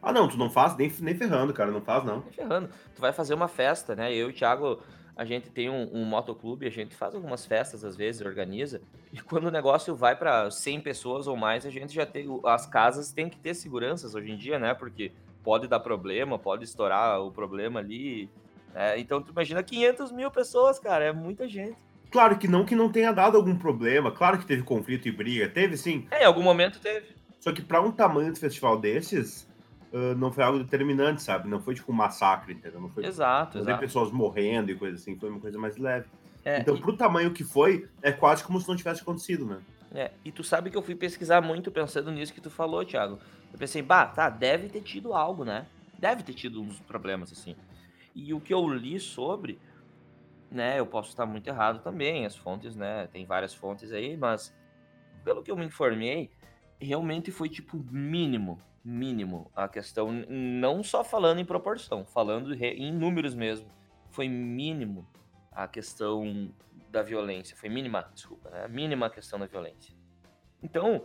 Ah, não, tu não faz nem, nem ferrando, cara, não faz não. Nem ferrando. Tu vai fazer uma festa, né? Eu e o Thiago, a gente tem um, um motoclube, a gente faz algumas festas às vezes, organiza. E quando o negócio vai para 100 pessoas ou mais, a gente já tem. As casas têm que ter seguranças hoje em dia, né? Porque pode dar problema, pode estourar o problema ali. Né? Então, tu imagina 500 mil pessoas, cara, é muita gente. Claro que não que não tenha dado algum problema, claro que teve conflito e briga, teve sim. É, em algum momento teve. Só que para um tamanho de festival desses, uh, não foi algo determinante, sabe? Não foi tipo um massacre, entendeu? Não foi exato, não exato. pessoas morrendo e coisa assim, foi uma coisa mais leve. É, então, e... pro tamanho que foi, é quase como se não tivesse acontecido, né? É, e tu sabe que eu fui pesquisar muito pensando nisso que tu falou, Thiago. Eu pensei, bah, tá, deve ter tido algo, né? Deve ter tido uns problemas, assim. E o que eu li sobre, né, eu posso estar muito errado também, as fontes, né, tem várias fontes aí, mas pelo que eu me informei, realmente foi, tipo, mínimo, mínimo a questão, não só falando em proporção, falando em números mesmo, foi mínimo a questão da violência, foi mínima, desculpa, né? Mínima a questão da violência. Então,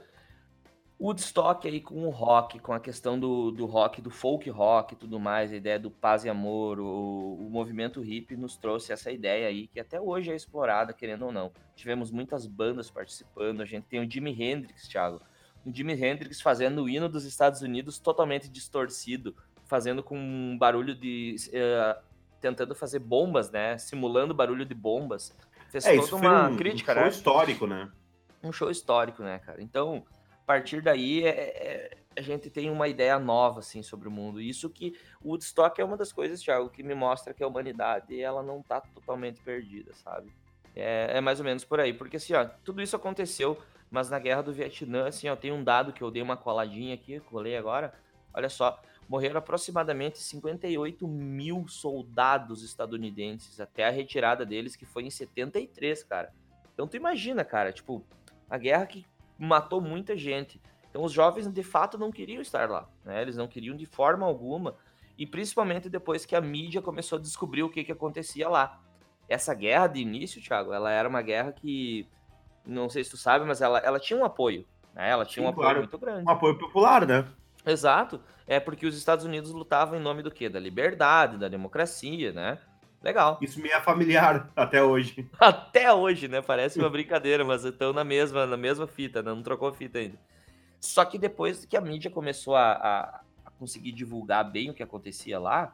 Woodstock aí com o rock, com a questão do, do rock, do folk rock e tudo mais, a ideia do paz e amor, o, o movimento hip nos trouxe essa ideia aí, que até hoje é explorada, querendo ou não. Tivemos muitas bandas participando, a gente tem o Jimi Hendrix, Thiago, o Jimi Hendrix fazendo o hino dos Estados Unidos totalmente distorcido, fazendo com um barulho de. Uh, tentando fazer bombas, né? Simulando barulho de bombas. Fez é, toda uma um, crítica, um show né? histórico, né? Um show histórico, né, cara? Então, partir daí, é, é, a gente tem uma ideia nova, assim, sobre o mundo. Isso que o Woodstock é uma das coisas, Thiago, que me mostra que a humanidade, ela não tá totalmente perdida, sabe? É, é mais ou menos por aí. Porque, assim, ó, tudo isso aconteceu mas na guerra do Vietnã, assim, ó, tem um dado que eu dei uma coladinha aqui, colei agora. Olha só, morreram aproximadamente 58 mil soldados estadunidenses até a retirada deles, que foi em 73, cara. Então tu imagina, cara, tipo, a guerra que matou muita gente. Então os jovens de fato não queriam estar lá, né? Eles não queriam de forma alguma, e principalmente depois que a mídia começou a descobrir o que, que acontecia lá. Essa guerra de início, Thiago, ela era uma guerra que não sei se tu sabe, mas ela, ela tinha um apoio, né? Ela tinha Sim, um apoio claro. muito grande. Um apoio popular, né? Exato. É porque os Estados Unidos lutavam em nome do quê? Da liberdade, da democracia, né? Legal. Isso me é familiar até hoje. Até hoje, né? Parece uma brincadeira, mas estão na mesma, na mesma fita, né? não trocou fita ainda. Só que depois que a mídia começou a, a, a conseguir divulgar bem o que acontecia lá,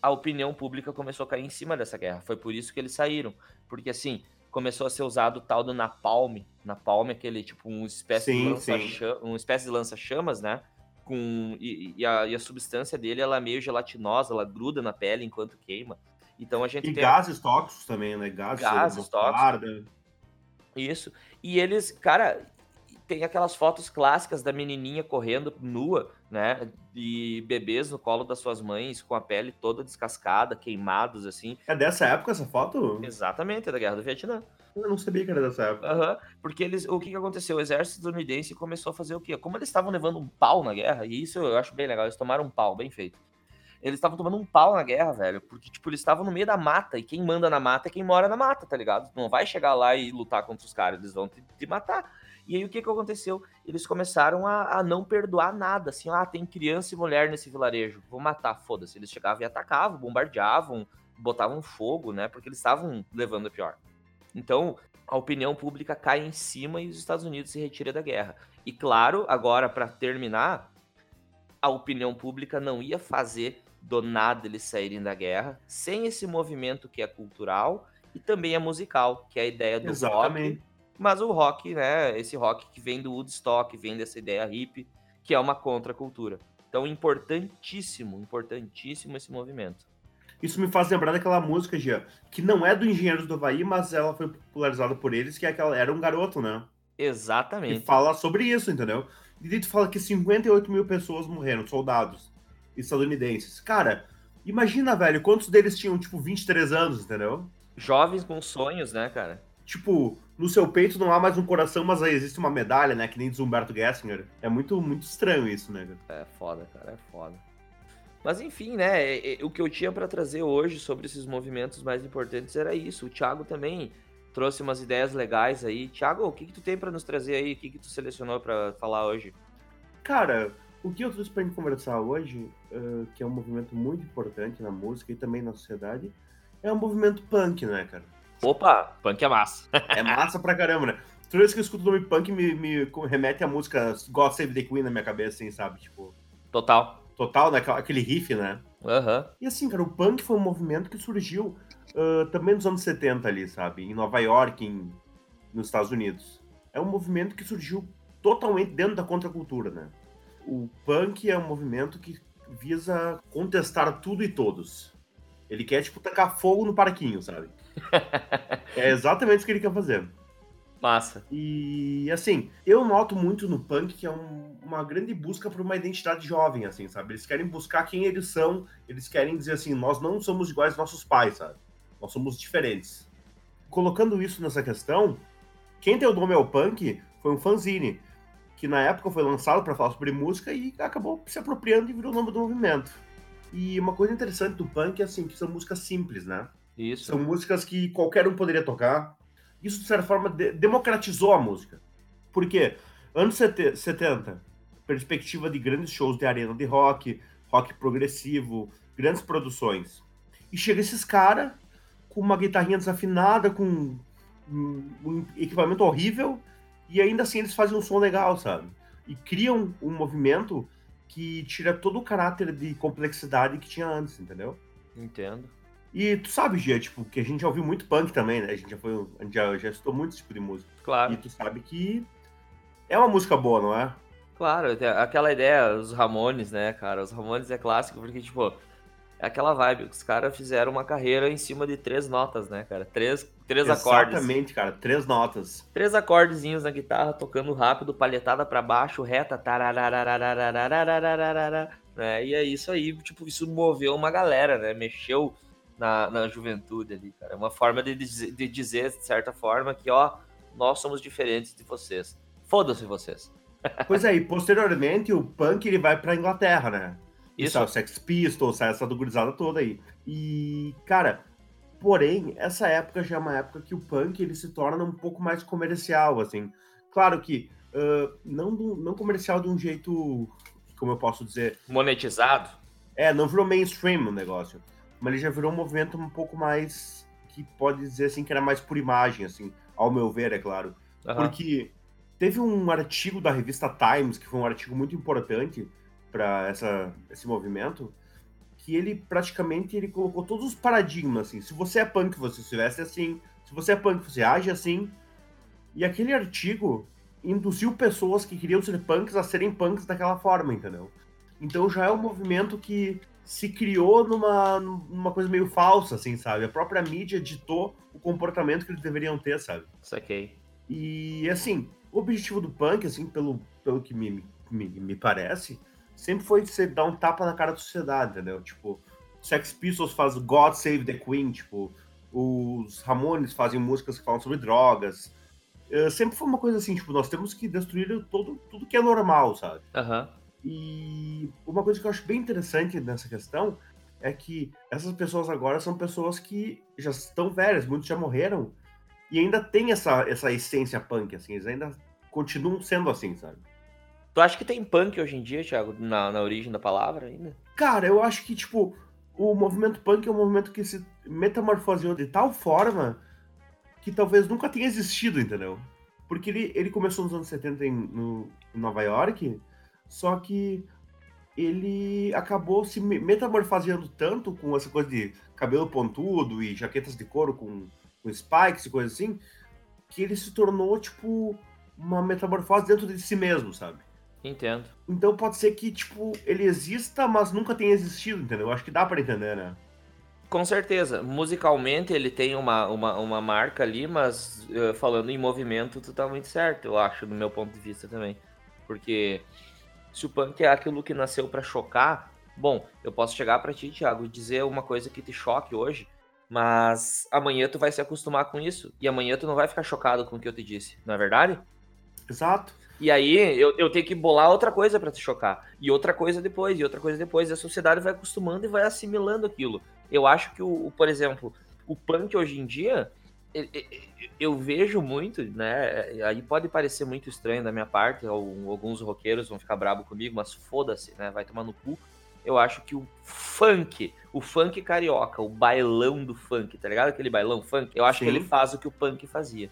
a opinião pública começou a cair em cima dessa guerra. Foi por isso que eles saíram. Porque assim, começou a ser usado o tal do napalm. Napalm é aquele tipo um espécie sim, de lança uma espécie de lança-chamas, né? Com, e, e, a, e, a, substância dele ela é meio gelatinosa, ela gruda na pele enquanto queima. Então a gente e tem... gases tóxicos também, né? Gases, gases tóxicos. Isso. E eles, cara, tem aquelas fotos clássicas da menininha correndo nua, né? E bebês no colo das suas mães, com a pele toda descascada, queimados, assim. É dessa época essa foto? Exatamente, é da Guerra do Vietnã. Eu não sabia que era dessa época. Uhum, porque eles, o que, que aconteceu? O exército estadunidense começou a fazer o quê? Como eles estavam levando um pau na guerra, e isso eu acho bem legal, eles tomaram um pau, bem feito. Eles estavam tomando um pau na guerra, velho, porque, tipo, eles estavam no meio da mata, e quem manda na mata é quem mora na mata, tá ligado? Não vai chegar lá e lutar contra os caras, eles vão te, te matar. E aí o que, que aconteceu? Eles começaram a, a, não perdoar nada, assim, ah, tem criança e mulher nesse vilarejo, vou matar, foda-se. Eles chegavam e atacavam, bombardeavam, botavam fogo, né? Porque eles estavam levando a pior. Então, a opinião pública cai em cima e os Estados Unidos se retira da guerra. E claro, agora para terminar, a opinião pública não ia fazer do nada eles saírem da guerra sem esse movimento que é cultural e também é musical, que é a ideia do Exatamente. rock mas o rock, né, esse rock que vem do Woodstock, vem dessa ideia hippie, que é uma contracultura. Então, importantíssimo, importantíssimo esse movimento. Isso me faz lembrar daquela música, Gia, que não é do Engenheiros do Havaí, mas ela foi popularizada por eles, que é aquela, era um garoto, né? Exatamente. E fala sobre isso, entendeu? E tu fala que 58 mil pessoas morreram, soldados estadunidenses. Cara, imagina, velho, quantos deles tinham, tipo, 23 anos, entendeu? Jovens com sonhos, né, cara? tipo, no seu peito não há mais um coração, mas aí existe uma medalha, né? Que nem diz Humberto Gessinger. É muito, muito estranho isso, né? É foda, cara, é foda. Mas enfim, né? É, é, o que eu tinha para trazer hoje sobre esses movimentos mais importantes era isso. O Thiago também trouxe umas ideias legais aí. Thiago, o que, que tu tem para nos trazer aí? O que, que tu selecionou para falar hoje? Cara, o que eu trouxe pra gente conversar hoje, uh, que é um movimento muito importante na música e também na sociedade, é o movimento punk, né, cara? Opa, punk é massa. é massa pra caramba, né? Toda vez que eu escuto o nome punk, me, me remete a música God Save the Queen na minha cabeça, assim, sabe? Tipo. Total. Total, né? Aquele riff, né? Aham. Uhum. E assim, cara, o punk foi um movimento que surgiu uh, também nos anos 70 ali, sabe? Em Nova York, em, nos Estados Unidos. É um movimento que surgiu totalmente dentro da contracultura, né? O punk é um movimento que visa contestar tudo e todos. Ele quer, tipo, tacar fogo no parquinho, sabe? é exatamente isso que ele quer fazer. Massa. E assim, eu noto muito no punk que é um, uma grande busca por uma identidade jovem, assim, sabe? Eles querem buscar quem eles são, eles querem dizer assim, nós não somos iguais aos nossos pais, sabe? Nós somos diferentes. Colocando isso nessa questão, quem deu o nome ao punk foi um fanzine, que na época foi lançado para falar sobre música e acabou se apropriando e virou o nome do movimento. E uma coisa interessante do punk é assim, que são músicas simples, né? Isso. São músicas que qualquer um poderia tocar. Isso, de certa forma, de democratizou a música. Por quê? Anos 70, perspectiva de grandes shows de arena de rock, rock progressivo, grandes produções. E chega esses caras com uma guitarrinha desafinada, com um, equipamento horrível, e ainda assim eles fazem um som legal, sabe? E criam um movimento que tira todo o caráter de complexidade que tinha antes, entendeu? Entendo. E tu sabe, Gia, tipo, que a gente já ouviu muito punk também, né? A gente já foi. A gente já, já escutou muito esse tipo de música. Claro. E tu sabe que é uma música boa, não é? Claro, aquela ideia, os Ramones, né, cara? Os Ramones é clássico, porque, tipo, é aquela vibe. Os caras fizeram uma carreira em cima de três notas, né, cara? Três, três acordes. Exatamente, cara. Três notas. Três acordezinhos na guitarra, tocando rápido, palhetada para baixo, reta. Né? E é isso aí, tipo, isso moveu uma galera, né? Mexeu na, na juventude ali, cara. É uma forma de de dizer, de certa forma, que, ó, nós somos diferentes de vocês. Foda-se vocês. Pois é, e posteriormente o punk ele vai pra Inglaterra, né? Isso. o Sex Pistols, essa do gurizada toda aí. E, cara, porém, essa época já é uma época que o punk ele se torna um pouco mais comercial, assim. Claro que uh, não, não comercial de um jeito, como eu posso dizer... Monetizado? É, não virou mainstream o negócio mas ele já virou um movimento um pouco mais que pode dizer assim que era mais por imagem, assim, ao meu ver, é claro. Uhum. Porque teve um artigo da revista Times, que foi um artigo muito importante para esse movimento, que ele praticamente ele colocou todos os paradigmas, assim. Se você é punk, você se veste assim. Se você é punk, você age assim. E aquele artigo induziu pessoas que queriam ser punks a serem punks daquela forma, entendeu? Então já é um movimento que se criou numa, numa coisa meio falsa, assim, sabe? A própria mídia ditou o comportamento que eles deveriam ter, sabe? Saquei. E, assim, o objetivo do punk, assim, pelo, pelo que me, me, me parece, sempre foi você dar um tapa na cara da sociedade, entendeu? Tipo, Sex Pistols faz God Save the Queen, tipo, os Ramones fazem músicas que falam sobre drogas. Uh, sempre foi uma coisa assim, tipo, nós temos que destruir todo, tudo que é normal, sabe? Uhum. E uma coisa que eu acho bem interessante nessa questão é que essas pessoas agora são pessoas que já estão velhas, muitos já morreram, e ainda tem essa, essa essência punk, assim, eles ainda continuam sendo assim, sabe? Tu acha que tem punk hoje em dia, Thiago, na, na origem da palavra ainda? Cara, eu acho que, tipo, o movimento punk é um movimento que se metamorfoseou de tal forma que talvez nunca tenha existido, entendeu? Porque ele, ele começou nos anos 70 em, no, em Nova York, só que ele acabou se metamorfoseando tanto com essa coisa de cabelo pontudo e jaquetas de couro com, com spikes e coisa assim, que ele se tornou, tipo, uma metamorfose dentro de si mesmo, sabe? Entendo. Então pode ser que, tipo, ele exista, mas nunca tenha existido, entendeu? Acho que dá para entender, né? Com certeza. Musicalmente ele tem uma, uma, uma marca ali, mas uh, falando em movimento, tu tá muito certo, eu acho, do meu ponto de vista também. Porque se o punk é aquilo que nasceu para chocar, bom, eu posso chegar para ti, Thiago, e dizer uma coisa que te choque hoje, mas amanhã tu vai se acostumar com isso e amanhã tu não vai ficar chocado com o que eu te disse, não é verdade? Exato. E aí eu, eu tenho que bolar outra coisa para te chocar. E outra coisa depois, e outra coisa depois. E a sociedade vai acostumando e vai assimilando aquilo. Eu acho que, o, o por exemplo, o punk hoje em dia, eu vejo muito, né? Aí pode parecer muito estranho da minha parte, alguns roqueiros vão ficar bravo comigo, mas foda-se, né? Vai tomar no cu. Eu acho que o funk, o funk carioca, o bailão do funk, tá ligado? Aquele bailão funk, eu acho sim. que ele faz o que o punk fazia,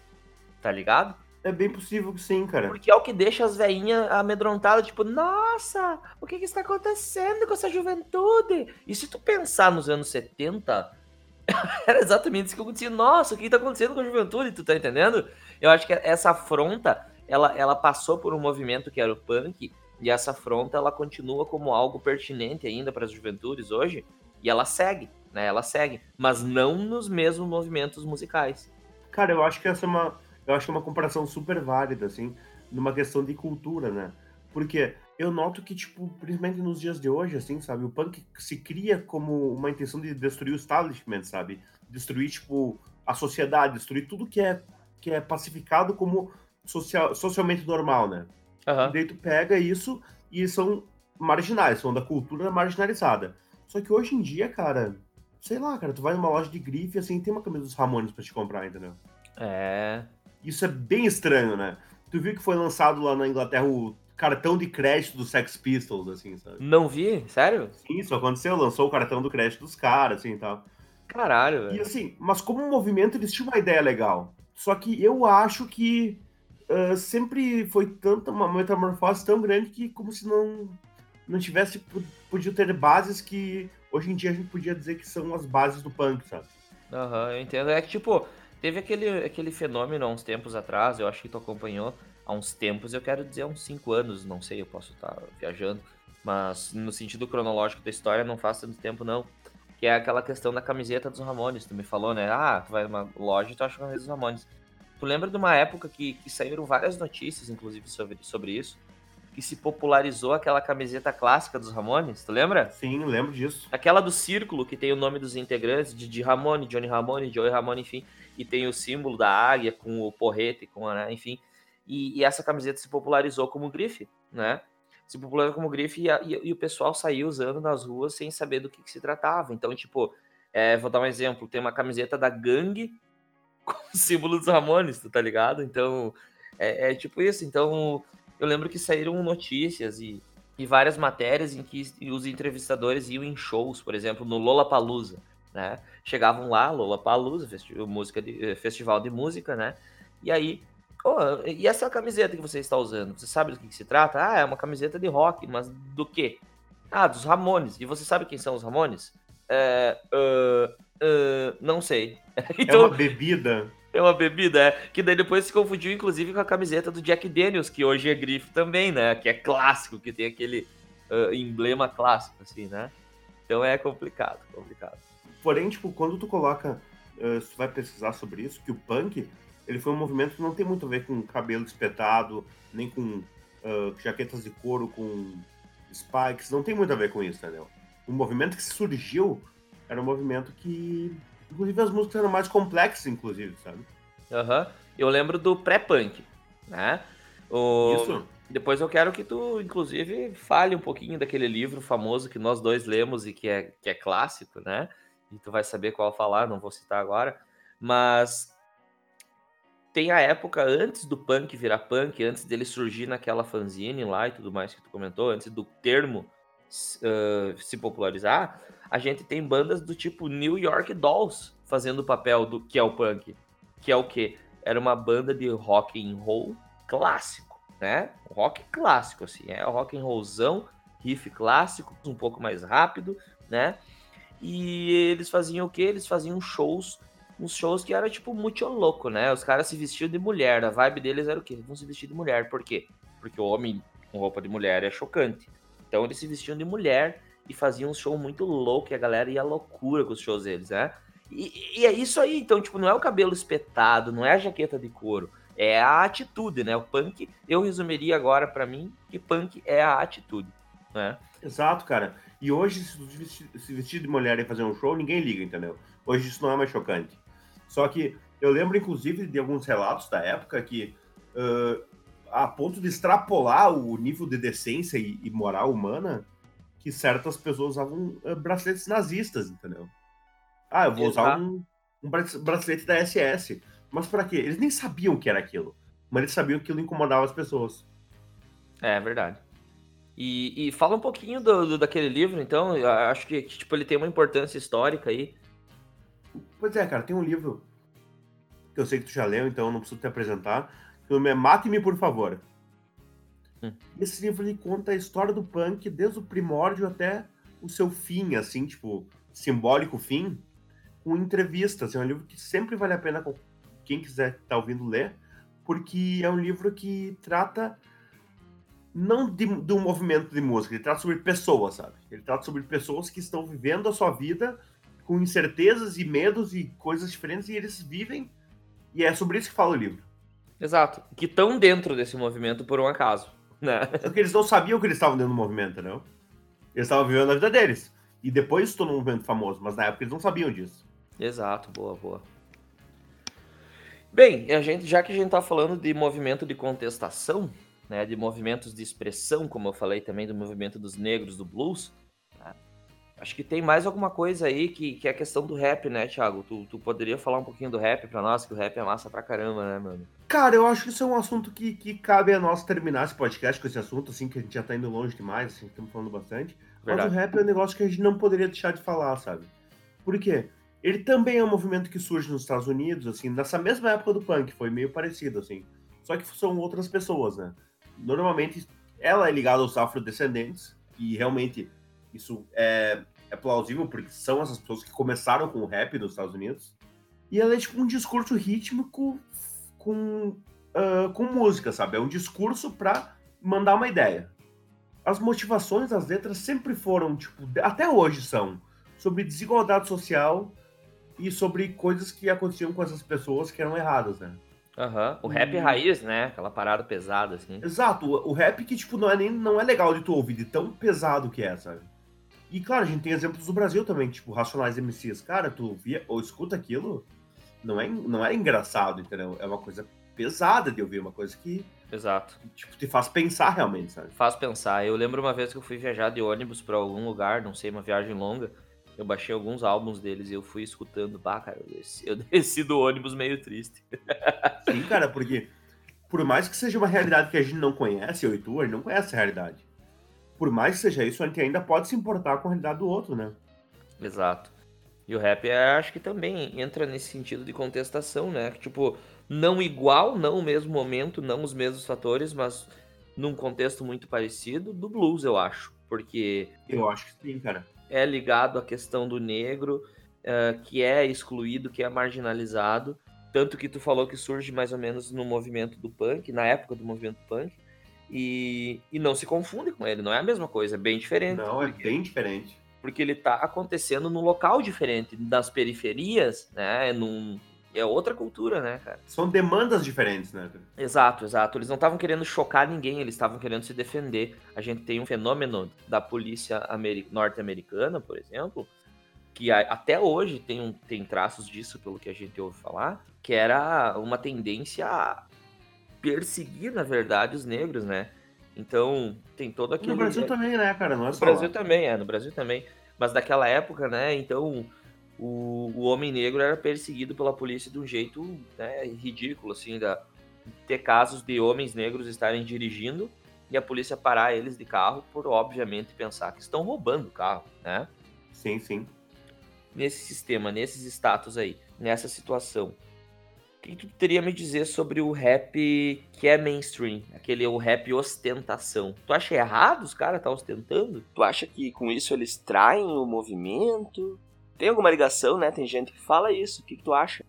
tá ligado? É bem possível que sim, cara. Porque é o que deixa as veinhas amedrontadas, tipo, nossa, o que que está acontecendo com essa juventude? E se tu pensar nos anos 70, era exatamente isso que acontecia. Nossa, o que está acontecendo com a juventude? Tu tá entendendo? Eu acho que essa afronta, ela, ela passou por um movimento que era o punk, e essa afronta, ela continua como algo pertinente ainda para as juventudes hoje, e ela segue, né? Ela segue, mas não nos mesmos movimentos musicais. Cara, eu acho que essa é uma, eu acho que é uma comparação super válida, assim, numa questão de cultura, né? Porque eu noto que, tipo, principalmente nos dias de hoje, assim, sabe? O punk se cria como uma intenção de destruir o establishment, sabe? Destruir, tipo, a sociedade, destruir tudo que é, que é pacificado como social, socialmente normal, né? Uhum. E daí tu pega isso e são marginais, são da cultura marginalizada. Só que hoje em dia, cara, sei lá, cara, tu vai numa loja de grife, assim, tem uma camisa dos Ramones pra te comprar, entendeu? É. Isso é bem estranho, né? Tu viu que foi lançado lá na Inglaterra o cartão de crédito do Sex Pistols, assim, sabe? Não vi? Sério? Sim, isso aconteceu. Lançou o cartão do crédito dos caras, assim, e tal. Caralho, velho. E assim, mas como um movimento, eles tinham uma ideia legal. Só que eu acho que uh, sempre foi tanta uma metamorfose tão grande que como se não não tivesse podia ter bases que hoje em dia a gente podia dizer que são as bases do punk, sabe? Aham, uhum, eu entendo. É que tipo, teve aquele, aquele fenômeno há uns tempos atrás, eu acho que tu acompanhou, há uns tempos, eu quero dizer há uns 5 anos, não sei, eu posso estar viajando, mas no sentido cronológico da história não faz tanto tempo não, que é aquela questão da camiseta dos Ramones, tu me falou, né? Ah, tu vai numa loja e tu acha a camiseta dos Ramones. Tu lembra de uma época que, que saíram várias notícias, inclusive, sobre, sobre isso, que se popularizou aquela camiseta clássica dos Ramones, tu lembra? Sim, lembro disso. Aquela do círculo, que tem o nome dos integrantes, de, de Ramone, Johnny Ramone, Joey Ramone, enfim, e tem o símbolo da águia com o porrete, com a, né, enfim. E, e, essa camiseta se popularizou como grife, né? Se popularizou como grife e, e, e, o pessoal saiu usando nas ruas sem saber do que, que se tratava. Então, tipo, é, vou dar um exemplo: tem uma camiseta da gangue com o símbolo dos Ramones, tá ligado? Então, é, é, tipo isso. Então, eu lembro que saíram notícias e, e várias matérias em que os entrevistadores iam em shows, por exemplo, no Lollapalooza, né? Chegavam lá, Lollapalooza, festi música de, eh, festival de música, né? E aí Oh, e essa camiseta que você está usando? Você sabe do que, que, se trata? Ah, é uma camiseta de rock, mas do quê? Ah, dos Ramones. E você sabe quem são os Ramones? É, uh, uh, não sei. então, é uma bebida? É uma bebida, é. Que daí depois se confundiu, inclusive, com a camiseta do Jack Daniels, que hoje é grife também, né? Que é clássico, que tem aquele uh, emblema clássico, assim, né? Então é complicado, complicado. Porém, tipo, quando tu coloca, uh, tu vai pesquisar sobre isso, que o punk, ele foi um movimento que não tem muito a ver com cabelo espetado, nem com uh, jaquetas de couro com spikes, não tem muito a ver com isso, entendeu? O movimento que surgiu era um movimento que, inclusive, as músicas eram mais complexas, inclusive, sabe? Aham. Uhum. Eu lembro do pré-punk, né? O... Isso. Depois eu quero que tu, inclusive, fale um pouquinho daquele livro famoso que nós dois lemos e que é, que é clássico, né? E tu vai saber qual falar, não vou citar agora. Mas tem a época antes do punk virar punk, antes dele surgir naquela fanzine lá e tudo mais que tu comentou, antes do termo uh, se popularizar, a gente tem bandas do tipo New York Dolls fazendo o papel do que é o punk, que é o que era uma banda de rock and roll clássico né? Rock clássico, assim, é rock and rollzão, riff clássico, um pouco mais rápido, né? E eles faziam o que? Eles faziam shows, uns shows que era tipo muito louco, né? Os caras se vestiam de mulher, a vibe deles era o quê? Vão se vestir de mulher, por quê? Porque o homem com roupa de mulher é chocante. Então eles se vestiam de mulher e faziam um show muito louco e a galera ia loucura com os shows deles, né? E, e é isso aí, então, tipo, não é o cabelo espetado, não é a jaqueta de couro é a atitude, né? O punk, eu resumiria agora para mim que punk é a atitude, né? Exato, cara. E hoje, se vestir de mulher e fazer um show, ninguém liga, entendeu? Hoje isso não é mais chocante. Só que eu lembro, inclusive, de alguns relatos da época que, uh, a ponto de extrapolar o nível de decência e, e moral humana, que certas pessoas usavam uh, braceletes nazistas, entendeu? Ah, eu vou usar um, um bracelete da SS. Mas para quê? Eles nem sabiam o que era aquilo. Mas eles sabiam que aquilo incomodava as pessoas. É, verdade. E, e fala um pouquinho do, do, daquele livro, então. Eu acho que, tipo, ele tem uma importância histórica aí. Pois é, cara, tem um livro que eu sei que tu já leu, então eu não preciso te apresentar. O nome é Mate-me, por favor. Hum. Esse livro ele conta a história do punk desde o primórdio até o seu fim, assim, tipo, simbólico fim, com entrevistas. É um livro que sempre vale a pena quem quiser estar tá ouvindo ler, porque é um livro que trata não de, de, um movimento de música, ele trata sobre pessoas, sabe? Ele trata sobre pessoas que estão vivendo a sua vida com incertezas e medos e coisas diferentes e eles vivem, e é sobre isso que fala o livro. Exato, que estão dentro desse movimento por um acaso, né? É porque eles não sabiam que eles estavam dentro do movimento, não? Eles estavam vivendo a vida deles. E depois se tornou um movimento famoso, mas na época eles não sabiam disso. Exato, boa, boa. Bem, a gente, já que a gente está falando de movimento de contestação, né, de movimentos de expressão, como eu falei também do movimento dos negros do blues, né, acho que tem mais alguma coisa aí que, que é a questão do rap, né, Thiago? Tu, tu poderia falar um pouquinho do rap para nós, que o rap é massa pra caramba, né, mano? Cara, eu acho que isso é um assunto que, que cabe a nós terminar esse podcast com esse assunto, assim, que a gente já tá indo longe demais, assim, estamos falando bastante. Verdade. Mas o rap é um negócio que a gente não poderia deixar de falar, sabe? Por quê? Ele também é um movimento que surge nos Estados Unidos, assim, nessa mesma época do punk, foi meio parecido, assim. Só que são outras pessoas, né? Normalmente ela é ligada aos afrodescendentes, e realmente isso é, é plausível, porque são essas pessoas que começaram com o rap nos Estados Unidos. E ela é tipo um discurso rítmico com, uh, com música, sabe? É um discurso para mandar uma ideia. As motivações das letras sempre foram, tipo, até hoje são, sobre desigualdade social e sobre coisas que aconteciam com essas pessoas que eram erradas, né? Uhum. o rap e... raiz, né? Aquela parada pesada, assim. Exato, o, rap que, tipo, não é, nem, não é legal de tu ouvir, de tão pesado que é, sabe? E, claro, a gente tem exemplos do Brasil também, tipo, Racionais MCs. Cara, tu via ou escuta aquilo, não é, não é engraçado, entendeu? É uma coisa pesada de ouvir, uma coisa que... Exato. Tipo, te faz pensar realmente, sabe? Faz pensar. Eu lembro uma vez que eu fui viajar de ônibus para algum lugar, não sei, uma viagem longa, eu baixei alguns álbuns deles e eu fui escutando. Bah, cara, eu desci, eu desci do ônibus meio triste. Sim, cara, porque por mais que seja uma realidade que a gente não conhece, eu e tu, a gente não conhece a realidade. Por mais que seja isso, a gente ainda pode se importar com a realidade do outro, né? Exato. E o rap, é, acho que também entra nesse sentido de contestação, né? Tipo, não igual, não o mesmo momento, não os mesmos fatores, mas num contexto muito parecido do blues, eu acho. Porque. Eu acho que sim, cara. É ligado à questão do negro, uh, que é excluído, que é marginalizado. Tanto que tu falou que surge mais ou menos no movimento do punk, na época do movimento punk. E, e não se confunde com ele, não é a mesma coisa, é bem diferente. Não, é bem diferente. Porque ele está acontecendo num local diferente, das periferias, né? Num, é outra cultura, né, cara? São demandas diferentes, né? Exato, exato. Eles não estavam querendo chocar ninguém, eles estavam querendo se defender. A gente tem um fenômeno da polícia norte-americana, por exemplo, que até hoje tem, um, tem traços disso, pelo que a gente ouve falar, que era uma tendência a perseguir, na verdade, os negros, né? Então, tem todo aquele... No Brasil também, né, cara? Não é no Brasil também, é, no Brasil também. Mas daquela época, né, então, o, o homem negro era perseguido pela polícia de um jeito né, ridículo, assim, da, ter casos de homens negros estarem dirigindo e a polícia parar eles de carro por, obviamente, pensar que estão roubando o carro, né? Sim, sim. Nesse sistema, nesses status aí, nessa situação, que tu teria a me dizer sobre o rap que é mainstream? Aquele o rap ostentação. Tu acha errado os caras tá ostentando? Tu acha que com isso eles traem o movimento? Tem alguma ligação, né? Tem gente que fala isso. O que, que tu acha?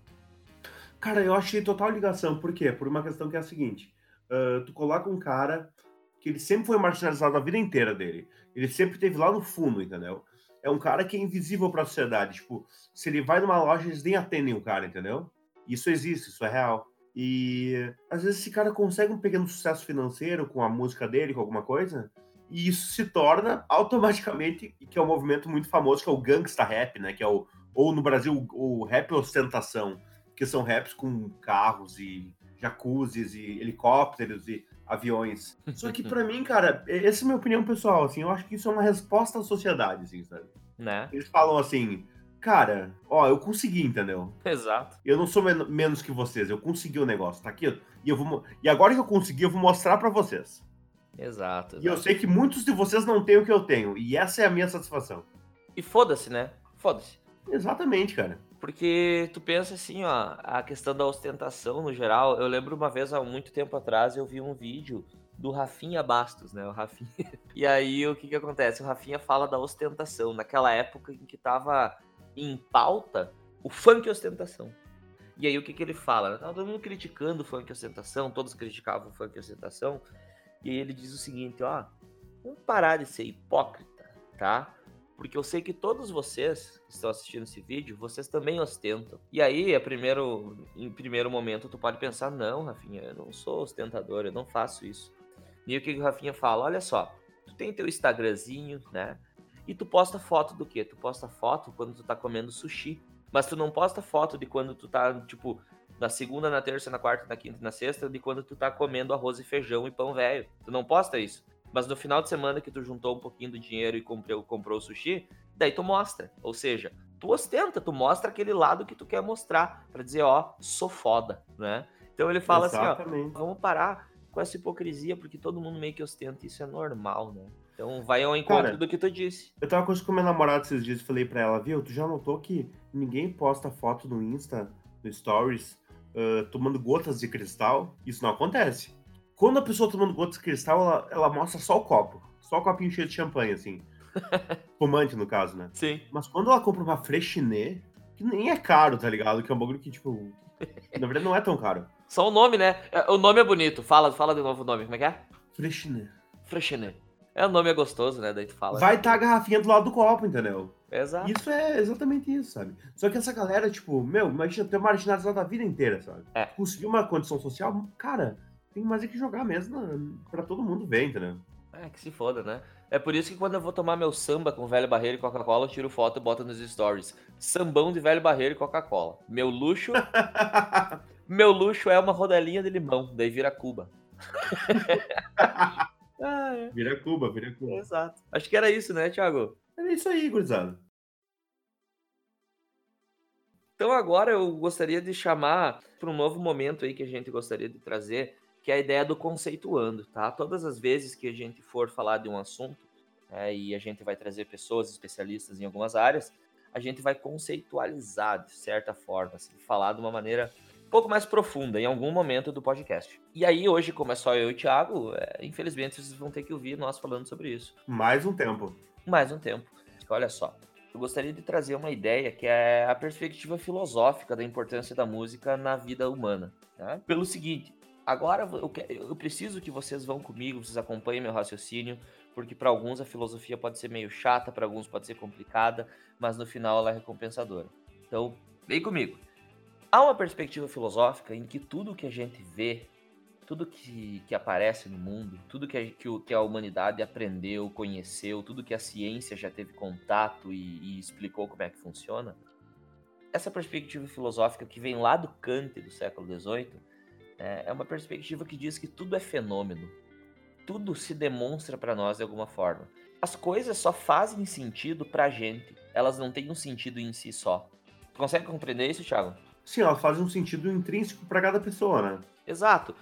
Cara, eu achei total ligação. Por quê? Por uma questão que é a seguinte. Uh, tu coloca um cara que ele sempre foi marginalizado a vida inteira dele. Ele sempre teve lá no fundo, entendeu? É um cara que é invisível para a sociedade. Tipo, se ele vai numa loja, eles nem atendem o cara, entendeu? Isso existe, isso é real. E às vezes esse cara consegue um pequeno sucesso financeiro com a música dele, com alguma coisa, e isso se torna automaticamente, que é um movimento muito famoso, que é o gangsta rap, né? Que é o, ou no Brasil, o rap ostentação, que são raps com carros e jacuzzis e helicópteros e aviões. Só que para mim, cara, essa é a minha opinião pessoal, assim, eu acho que isso é uma resposta à sociedade, assim, sabe? Né? Eles falam assim, cara, ó, eu consegui, entendeu? Exato. Eu não sou men menos que vocês, eu consegui o negócio, tá aqui, e eu vou e agora que eu consegui, eu vou mostrar para vocês. Exato, exato, E eu sei que muitos de vocês não têm o que eu tenho, e essa é a minha satisfação. E foda-se, né? Foda-se. Exatamente, cara. Porque tu pensa assim, ó, a questão da ostentação no geral, eu lembro uma vez há muito tempo atrás eu vi um vídeo do Rafinha Bastos, né? O Rafinha. E aí o que que acontece? O Rafinha fala da ostentação, naquela época em que tava em pauta o funk ostentação. E aí o que, que ele fala? Tava todo mundo criticando o funk ostentação, todos criticavam o funk ostentação. E aí ele diz o seguinte, ó, vamos parar de ser hipócrita, tá? Porque eu sei que todos vocês que estão assistindo esse vídeo, vocês também ostentam. E aí, a primeiro, em primeiro momento, tu pode pensar, não, Rafinha, eu não sou ostentador, eu não faço isso. E o que o Rafinha fala? Olha só, tu tem teu Instagramzinho, né? E tu posta foto do quê? Tu posta foto quando tu tá comendo sushi. Mas tu não posta foto de quando tu tá, tipo, na segunda, na terça, na quarta, na quinta e na sexta, de quando tu tá comendo arroz e feijão e pão velho. Tu não posta isso. Mas no final de semana que tu juntou um pouquinho do dinheiro e comprou, comprou o sushi, daí tu mostra. Ou seja, tu ostenta, tu mostra aquele lado que tu quer mostrar, para dizer, ó, sou foda, né? Então ele fala Exatamente. assim, ó, vamos parar com essa hipocrisia, porque todo mundo meio que ostenta, isso é normal, né? Então vai ao encontro Cara, do que tu disse. Eu tava com minha namorada esses dias e falei pra ela, viu, tu já notou que ninguém posta foto no Insta, no Stories, uh, tomando gotas de cristal? Isso não acontece. Quando a pessoa tomando gotas de cristal, ela, ela mostra só o copo. Só o copinho cheio de champanhe, assim. Fumante, no caso, né? Sim. Mas quando ela compra uma Freixenet, que nem é caro, tá ligado? Que é um bagulho que, tipo... na verdade, não é tão caro. Só o nome, né? É, o nome é bonito. Fala, fala de novo o nome. Como é que é? Freixenet. Freixenet. É, o nome é gostoso, né? Daí tu fala. Vai estar tá a garrafinha do lado do copo, entendeu? Exato. Isso é exatamente isso, sabe? Só que essa galera, tipo, meu, imagina ter marginalizado a vida inteira, sabe? É. Conseguir uma condição social, cara, tem mais é que jogar mesmo pra todo mundo ver, entendeu? É, que se foda, né? É por isso que quando eu vou tomar meu samba com velho barreiro e Coca-Cola, eu tiro foto e boto nos stories. Sambão de velho barreiro e Coca-Cola. Meu luxo. meu luxo é uma rodelinha de limão, daí vira Cuba. Ah, é. Vira Cuba, vira Cuba. Exato. Acho que era isso, né, Thiago? Era isso aí, gurizada. Então agora eu gostaria de chamar para um novo momento aí que a gente gostaria de trazer, que é a ideia do conceituando, tá? Todas as vezes que a gente for falar de um assunto, é, e a gente vai trazer pessoas especialistas em algumas áreas, a gente vai conceitualizar de certa forma, assim, falar de uma maneira um pouco mais profunda em algum momento do podcast. E aí, hoje, como é só eu e o Thiago, é, infelizmente vocês vão ter que ouvir nós falando sobre isso. Mais um tempo. Mais um tempo. Olha só. Eu gostaria de trazer uma ideia que é a perspectiva filosófica da importância da música na vida humana. Né? Pelo seguinte, agora eu preciso que vocês vão comigo, vocês acompanhem meu raciocínio, porque para alguns a filosofia pode ser meio chata, para alguns pode ser complicada, mas no final ela é recompensadora. Então, vem comigo. Há uma perspectiva filosófica em que tudo que a gente vê, tudo que, que aparece no mundo, tudo que a, que, que a humanidade aprendeu, conheceu, tudo que a ciência já teve contato e, e explicou como é que funciona, essa perspectiva filosófica que vem lá do Kant do século XVIII é, é uma perspectiva que diz que tudo é fenômeno, tudo se demonstra para nós de alguma forma. As coisas só fazem sentido para a gente, elas não têm um sentido em si só. Tu consegue compreender isso, Thiago? Sim, ela faz um sentido intrínseco para cada pessoa, né? Exato.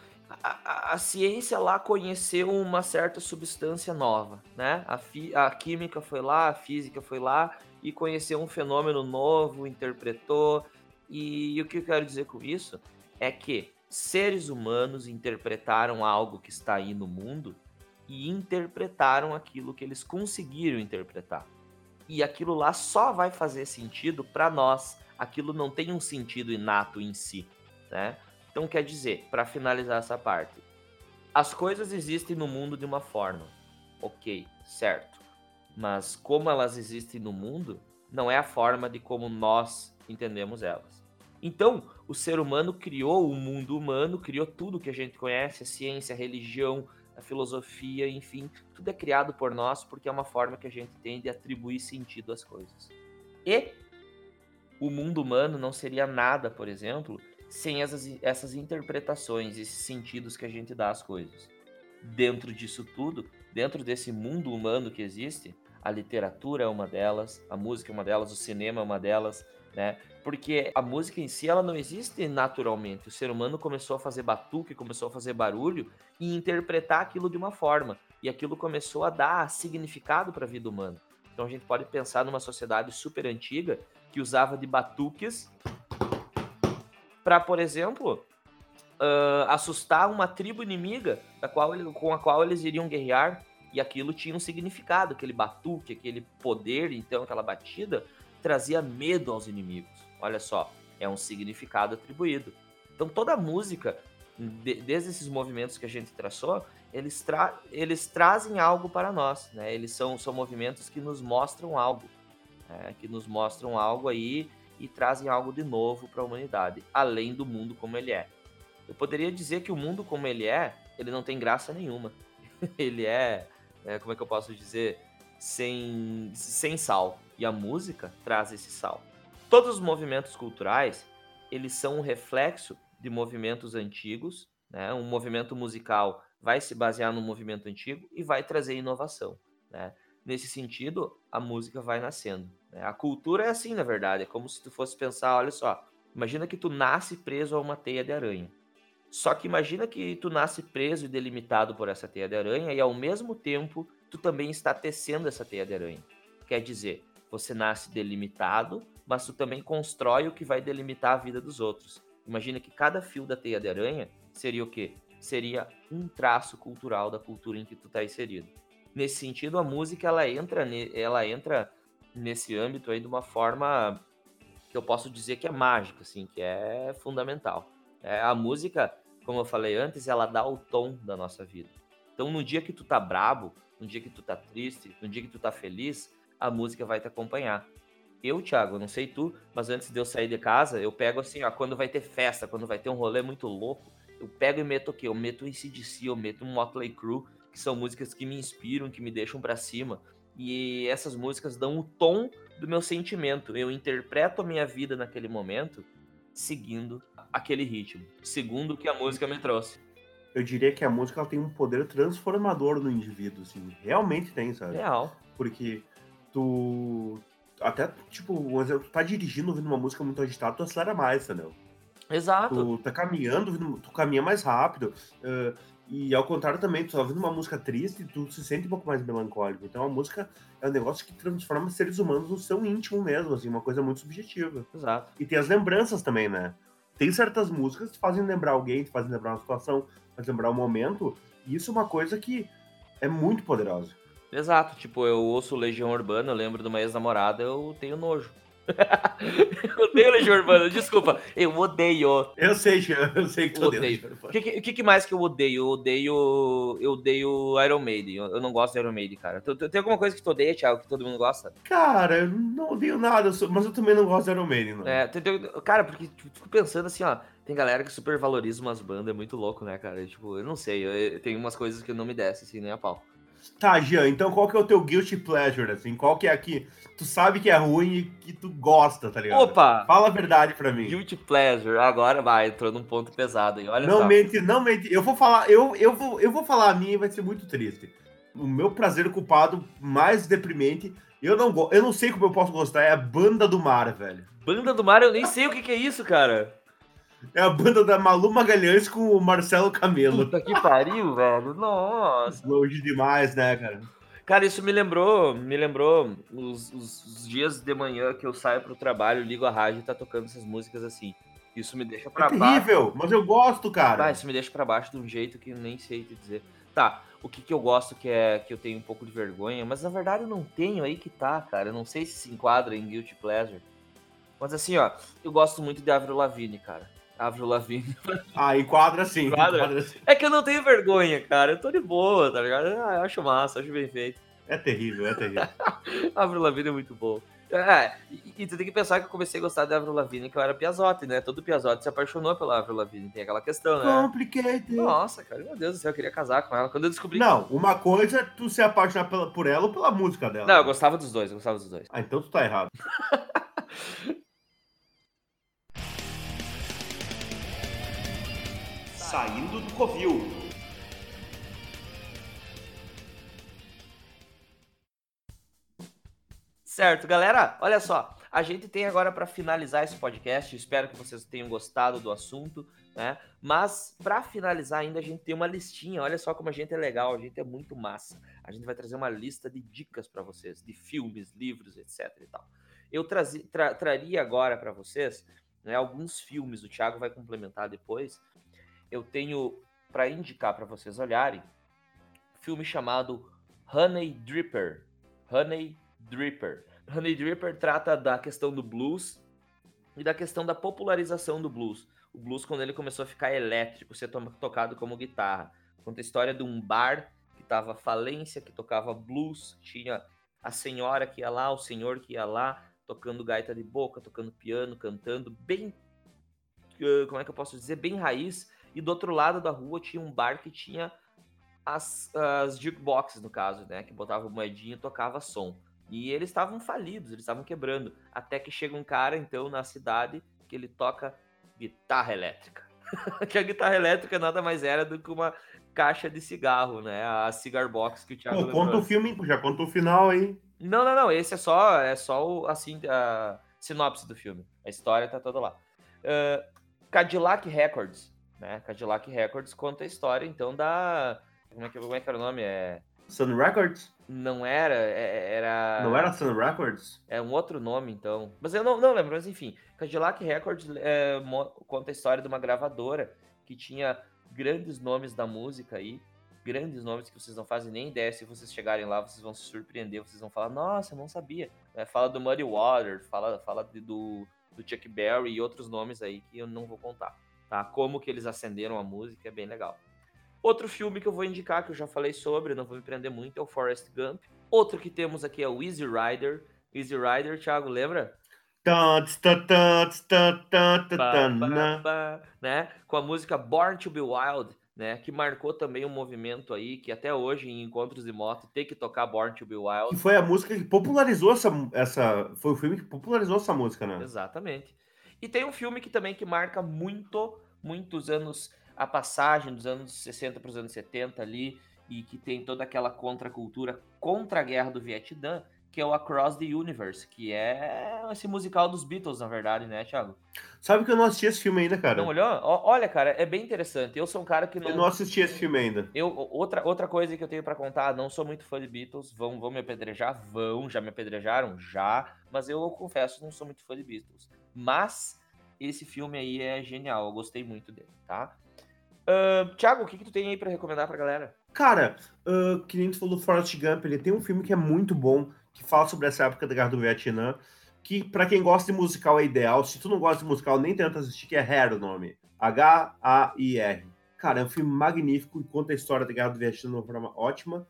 A, a, ciência lá conheceu uma certa substância nova, né? A, fi, a química foi lá, a física foi lá e conheceu um fenômeno novo, interpretou. E, e o que eu quero dizer com isso é que seres humanos interpretaram algo que está aí no mundo e interpretaram aquilo que eles conseguiram interpretar. E aquilo lá só vai fazer sentido para nós aquilo não tem um sentido inato em si, né? Então quer dizer, para finalizar essa parte, as coisas existem no mundo de uma forma, ok, certo? Mas como elas existem no mundo, não é a forma de como nós entendemos elas. Então, o ser humano criou o mundo humano, criou tudo que a gente conhece, a ciência, a religião, a filosofia, enfim, tudo é criado por nós porque é uma forma que a gente tem de atribuir sentido às coisas. E o mundo humano não seria nada, por exemplo, sem essas, essas interpretações, esses sentidos que a gente dá às coisas. Dentro disso tudo, dentro desse mundo humano que existe, a literatura é uma delas, a música é uma delas, o cinema é uma delas, né? Porque a música em si ela não existe naturalmente. O ser humano começou a fazer batuque, começou a fazer barulho e interpretar aquilo de uma forma, e aquilo começou a dar significado para a vida humana. Então a gente pode pensar numa sociedade super antiga que usava de batuques para, por exemplo, uh, assustar uma tribo inimiga da qual ele, com a qual eles iriam guerrear. E aquilo tinha um significado, aquele batuque, aquele poder, então, aquela batida, trazia medo aos inimigos. Olha só, é um significado atribuído. Então toda a música, de, desde esses movimentos que a gente traçou, eles, tra eles trazem algo para nós, né? Eles são, são movimentos que nos mostram algo é, que nos mostram algo aí e trazem algo de novo para a humanidade, além do mundo como ele é. Eu poderia dizer que o mundo como ele é, ele não tem graça nenhuma. ele é, é, como é que eu posso dizer, sem, sem sal. E a música traz esse sal. Todos os movimentos culturais, eles são um reflexo de movimentos antigos. Né? Um movimento musical vai se basear no movimento antigo e vai trazer inovação. Né? Nesse sentido, a música vai nascendo. Né? A cultura é assim, na verdade. É como se tu fosse pensar, olha só, imagina que tu nasce preso a uma teia de aranha. Só que imagina que tu nasce preso e delimitado por essa teia de aranha e ao mesmo tempo tu também está tecendo essa teia de aranha. Quer dizer, você nasce delimitado, mas tu também constrói o que vai delimitar a vida dos outros. Imagina que cada fio da teia de aranha seria o quê? Seria um traço cultural da cultura em que tu está inserido nesse sentido, a música ela entra, ela entra nesse âmbito aí de uma forma que eu posso dizer que é mágica, assim, que é fundamental. É, a música, como eu falei antes, ela dá o tom da nossa vida. Então, no dia que tu tá brabo, no dia que tu tá triste, no dia que tu tá feliz, a música vai te acompanhar. Eu, Thiago, não sei tu, mas antes de eu sair de casa, eu pego assim, ó, quando vai ter festa, quando vai ter um rolê muito louco, eu pego e meto o quê? Eu meto um CDC, eu meto um Motley Crue, que são músicas que me inspiram, que me deixam para cima. E essas músicas dão o tom do meu sentimento. Eu interpreto a minha vida naquele momento seguindo aquele ritmo, segundo o que a música me trouxe. Eu diria que a música ela tem um poder transformador no indivíduo, assim. Realmente tem, sabe? Real. Porque tu. Até, tipo, um exemplo, tu tá dirigindo ouvindo uma música muito agitada, tu acelera mais, entendeu? Exato. Tu tá caminhando, tu caminha mais rápido. Uh, E ao contrário também, tu tá ouvindo uma música triste, tu se sente um pouco mais melancólico. Então a música é um negócio que transforma seres humanos no seu íntimo mesmo, assim, uma coisa muito subjetiva. Exato. E tem as lembranças também, né? Tem certas músicas que fazem lembrar alguém, que fazem lembrar uma situação, fazem lembrar um momento. E isso é uma coisa que é muito poderosa. Exato, tipo, eu ouço Legião Urbana, eu lembro de uma ex-namorada, eu tenho nojo. eu odeio Legião Urbana, desculpa. Eu odeio. Eu sei, eu sei que tu odeio. O que, que, que, mais que eu odeio? Eu odeio. Eu odeio Iron Maiden. Eu, eu não gosto de Iron Maiden, cara. Tem alguma coisa que tu odeia, Thiago, que todo mundo gosta? Cara, eu não odeio nada, mas eu também não gosto de Iron Maiden, não. É, cara, porque tipo, fico pensando assim, ó. Tem galera que super valoriza umas bandas, é muito louco, né, cara? Tipo, eu não sei, eu, tem umas coisas que não me desce, assim, nem a pau. Tá, Jean, então qual que é o teu guilty pleasure, assim? Qual que é aqui? Tu sabe que é ruim e que tu gosta, tá ligado? Opa! Fala a verdade pra mim. Guilty pleasure, agora vai, entrou num ponto pesado aí, olha Não só. mente, não mente. Eu vou falar, eu, eu, vou, eu vou falar a minha e vai ser muito triste. O meu prazer culpado mais deprimente, eu não, eu não sei como eu posso gostar, é a Banda do Mar, velho. Banda do Mar, eu nem sei o que, que é isso, cara. É a banda da Malu Magalhães com o Marcelo Camelo. Puta que pariu, velho. Nossa. Longe demais, né, cara? Cara, isso me lembrou, me lembrou os, os, os, dias de manhã que eu saio pro trabalho, ligo a rádio e tá tocando essas músicas assim. Isso me deixa pra é baixo. terrível, mas eu gosto, cara. Ah, isso me deixa pra baixo de um jeito que eu nem sei te dizer. Tá, o que, que eu gosto que é que eu tenho um pouco de vergonha, mas na verdade eu não tenho aí que tá, cara. Eu não sei se se enquadra em Guilty Pleasure. Mas assim, ó, eu gosto muito de Avril Lavigne, cara. Avril Lavigne. Ah, enquadra sim. Enquadra? enquadra sim. É que eu não tenho vergonha, cara. Eu tô de boa, tá ligado? Ah, eu acho massa, acho bem feito. É terrível, é terrível. Avril Lavigne é muito bom. É, e, e, tu tem que pensar que eu comecei a gostar da Avril Lavigne que eu era Piazote, né? Todo Piazote se apaixonou pela Avril Lavigne, tem aquela questão, né? Complicated. Nossa, cara, meu Deus do céu, eu queria casar com ela. Quando eu descobri... Não, uma coisa é tu se apaixonar pela, por ela ou pela música dela. Não, eu gostava dos dois, eu gostava dos dois. Ah, então tu tá errado. Saindo do Covil. Certo, galera, olha só. A gente tem agora para finalizar esse podcast. Espero que vocês tenham gostado do assunto, né? Mas para finalizar ainda a gente tem uma listinha. Olha só como a gente é legal, a gente é muito massa. A gente vai trazer uma lista de dicas para vocês, de filmes, livros, etc. E tal. Eu trazi, tra, traria agora para vocês né, alguns filmes. O Thiago vai complementar depois eu tenho para indicar para vocês olharem um filme chamado Honey Dripper. Honey Dripper. Honey Dripper trata da questão do blues e da questão da popularização do blues. O blues quando ele começou a ficar elétrico, ser tocado como guitarra. Conta a história de um bar que estava falência, que tocava blues, tinha a senhora que ia lá, o senhor que ia lá, tocando gaita de boca, tocando piano, cantando, bem, como é que eu posso dizer, bem raiz, e do outro lado da rua tinha um bar que tinha as, as jukeboxes, no caso, né? Que botava moedinha e tocava som. E eles estavam falidos, eles estavam quebrando. Até que chega um cara, então, na cidade, que ele toca guitarra elétrica. que a guitarra elétrica nada mais era do que uma caixa de cigarro, né? A cigar box que o Thiago Pô, conta o filme, já conta o final aí. Não, não, não. Esse é só, é só o, assim, a sinopse do filme. A história tá toda lá. Uh, Cadillac Records né? Cadillac Records conta a história, então, da. Como é que, como é que era o nome? É. Sun Records? Não era, é, é, era. Não era Sun Records? É um outro nome, então. Mas eu não, não lembro, mas enfim. Cadillac Records é, conta a história de uma gravadora que tinha grandes nomes da música aí. Grandes nomes que vocês não fazem nem ideia. Se vocês chegarem lá, vocês vão se surpreender. Vocês vão falar, nossa, eu não sabia. É, fala do Muddy Waters, fala, fala do, do Chuck Berry e outros nomes aí que eu não vou contar tá? Como que eles acenderam a música é bem legal. Outro filme que eu vou indicar, que eu já falei sobre, não vou me prender muito, é o Forrest Gump. Outro que temos aqui é o Easy Rider. Easy Rider, Thiago, lembra? né? Com a música Born to Be Wild, né? Que marcou também um movimento aí que até hoje em encontros de moto tem que tocar Born to Be Wild. Que foi a música que popularizou essa, essa, foi o filme que popularizou essa música, né? Exatamente. E tem um filme que também que marca muito, muitos anos, a passagem dos anos 60 para os anos 70 ali, e que tem toda aquela contracultura contra a guerra do Vietnã, que é o Across the Universe, que é esse musical dos Beatles, na verdade, né, Thiago? Sabe que eu não assisti esse filme ainda, cara. Não olhou? Olha, cara, é bem interessante. Eu sou um cara que não. Eu não assisti esse filme ainda. Eu, outra, outra coisa que eu tenho para contar, não sou muito fã de Beatles. Vão, vão me apedrejar? Vão. Já me apedrejaram? Já. Mas eu confesso, não sou muito fã de Beatles. Mas esse filme aí é genial. Eu gostei muito dele, tá? Uh, Thiago, o que, que tu tem aí para recomendar pra galera? Cara, uh, que nem tu falou do Forrest Gump, ele tem um filme que é muito bom, que fala sobre essa época da Guerra do Vietnã, que para quem gosta de musical é ideal. Se tu não gosta de musical, nem tenta assistir, que é Hair o nome. H-A-I-R. Cara, é um filme magnífico e conta a história da Guerra do Vietnã de uma forma ótima.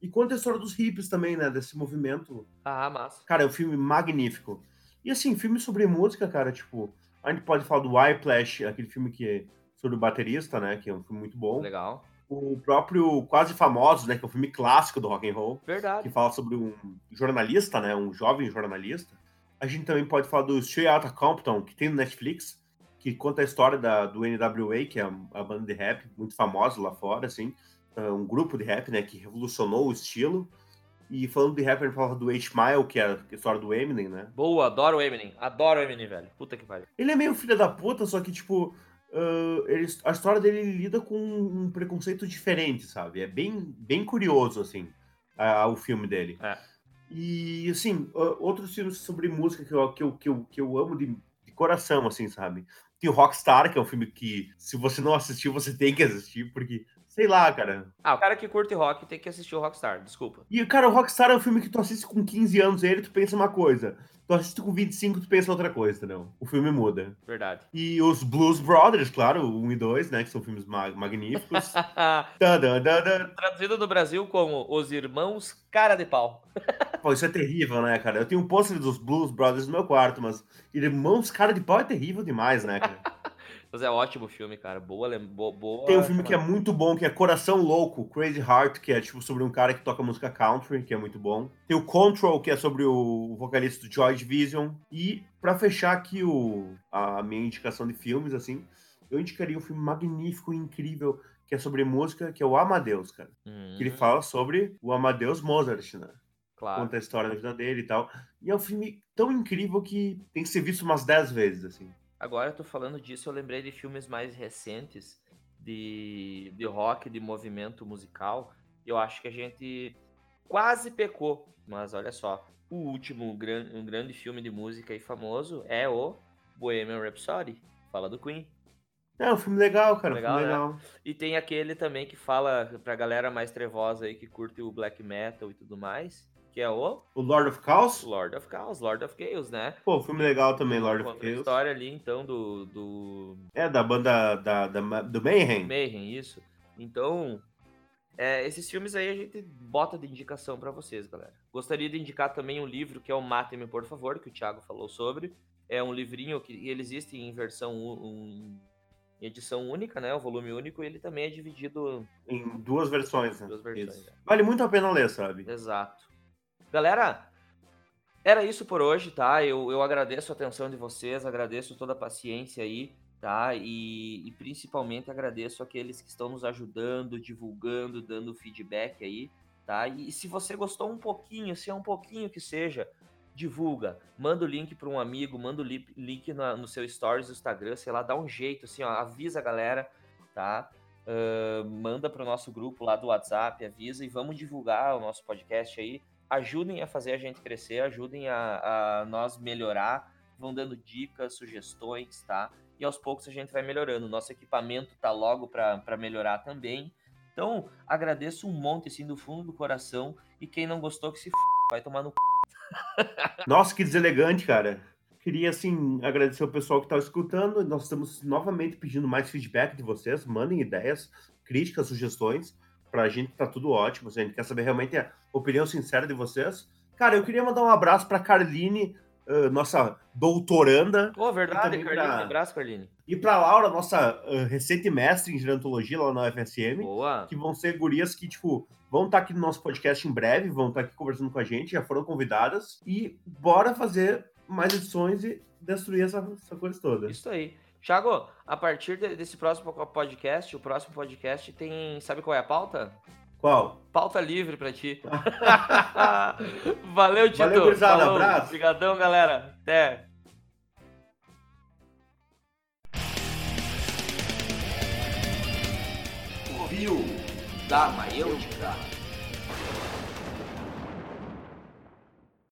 E conta a história dos hippies também, né? Desse movimento. Ah, massa. Cara, é um filme magnífico. E assim, filme sobre música, cara, tipo, a gente pode falar do Whiplash, aquele filme que é sobre o baterista, né? Que é um filme muito bom. Legal. O próprio Quase Famosos, né? Que é um filme clássico do rock and roll. Verdade. Que fala sobre um jornalista, né? Um jovem jornalista. A gente também pode falar do Straight Outta Compton, que tem no Netflix, que conta a história da, do NWA, que é a, banda de rap muito famosa lá fora, assim. É um grupo de rap, né? Que revolucionou o estilo. E falando de rapper, fala do H-Mile, que é a história do Eminem, né? Boa, adoro o Eminem. Adoro o Eminem, velho. Puta que pariu. Ele é meio filho da puta, só que, tipo, uh, ele, a história dele lida com um preconceito diferente, sabe? É bem, bem curioso, assim, o filme dele. É. E, assim, uh, outros filmes sobre música que eu, que eu, que eu, que eu amo de, de coração, assim, sabe? Tem o Rockstar, que é um filme que, se você não assistiu, você tem que assistir, porque Sei lá, cara. Ah, o cara que curte rock tem que assistir o Rockstar, desculpa. E, cara, o Rockstar é um filme que tu assiste com 15 anos ele, tu pensa uma coisa. Tu assiste com 25, tu pensa outra coisa, entendeu? O filme muda. Verdade. E os Blues Brothers, claro, 1 e 2, né? Que são filmes ma magníficos. da, da, da, Traduzido no Brasil como Os Irmãos Cara de Pau. Pô, isso é terrível, né, cara? Eu tenho um pôster dos Blues Brothers no meu quarto, mas Irmãos Cara de Pau é terrível demais, né, cara? Mas é ótimo o filme, cara. Boa, boa. Tem um filme que é muito bom, que é Coração Louco, Crazy Heart, que é tipo sobre um cara que toca música country, que é muito bom. Tem o Control, que é sobre o vocalista do Joy Division. E para fechar aqui o, a minha indicação de filmes, assim, eu indicaria um filme magnífico e incrível que é sobre música, que é o Amadeus, cara. Hum. Que ele fala sobre o Amadeus Mozart, né? Claro. Conta a história da vida dele e tal. E é um filme tão incrível que tem que ser visto umas 10 vezes, assim. Agora, eu tô falando disso, eu lembrei de filmes mais recentes de, de rock, de movimento musical. Eu acho que a gente quase pecou, mas olha só. O último gran, um grande filme de música e famoso é o Bohemian Rhapsody. Fala do Queen. É um filme legal, cara. Legal, um filme legal. Né? E tem aquele também que fala pra galera mais trevosa aí que curte o black metal e tudo mais, que é o... O Lord of Chaos? Lord of Chaos, Lord of Chaos, né? Pô, filme legal também, Lord of Chaos. História ali, então, do... do... É, da banda da, da, do Mayhem. Mayhem, isso. Então, é, esses filmes aí a gente bota de indicação para vocês, galera. Gostaria de indicar também um livro que é o Mate-me, por favor, que o Thiago falou sobre. É um livrinho que ele existe em versão um, em edição única, né? O volume único, e ele também é dividido em duas versões, né? Duas versões. É. Vale muito a pena ler, sabe? Exato. Galera, era isso por hoje, tá? Eu, eu agradeço a atenção de vocês, agradeço toda a paciência aí, tá? E, e principalmente agradeço aqueles que estão nos ajudando, divulgando, dando feedback aí, tá? E, e se você gostou um pouquinho, se é um pouquinho que seja, divulga, manda o link para um amigo, manda o link na, no seu stories do Instagram, sei lá, dá um jeito, assim, ó, avisa a galera, tá? Uh, manda para o nosso grupo lá do WhatsApp, avisa e vamos divulgar o nosso podcast aí ajudem a fazer a gente crescer, ajudem a, a nós melhorar, vão dando dicas, sugestões, tá? E aos poucos a gente vai melhorando. Nosso equipamento tá logo para melhorar também. Então, agradeço um monte, assim, do fundo do coração. E quem não gostou, que se f... vai tomar no c... Nossa, que deselegante, cara. Queria, assim, agradecer o pessoal que está escutando. Nós estamos novamente pedindo mais feedback de vocês. Mandem ideias, críticas, sugestões. Pra gente tá tudo ótimo. A gente quer saber realmente a opinião sincera de vocês. Cara, eu queria mandar um abraço pra Carline, uh, nossa doutoranda. Pô, oh, verdade, Carline. Pra... Abraço, Carline. E pra Laura, nossa uh, recente mestre em gerontologia lá na UFSM. Boa. Que vão ser gurias que, tipo, vão estar tá aqui no nosso podcast em breve, vão estar tá aqui conversando com a gente, já foram convidadas. E bora fazer mais edições e destruir essa, essa coisa toda. Isso aí. Thiago, a partir de, desse próximo podcast, o próximo podcast tem. Sabe qual é a pauta? Qual? Pauta livre para ti. Valeu, Tito. Valeu, gurizada. Falou. Abraço. Obrigadão, galera. Até. Ouviu? Da Maiêutica.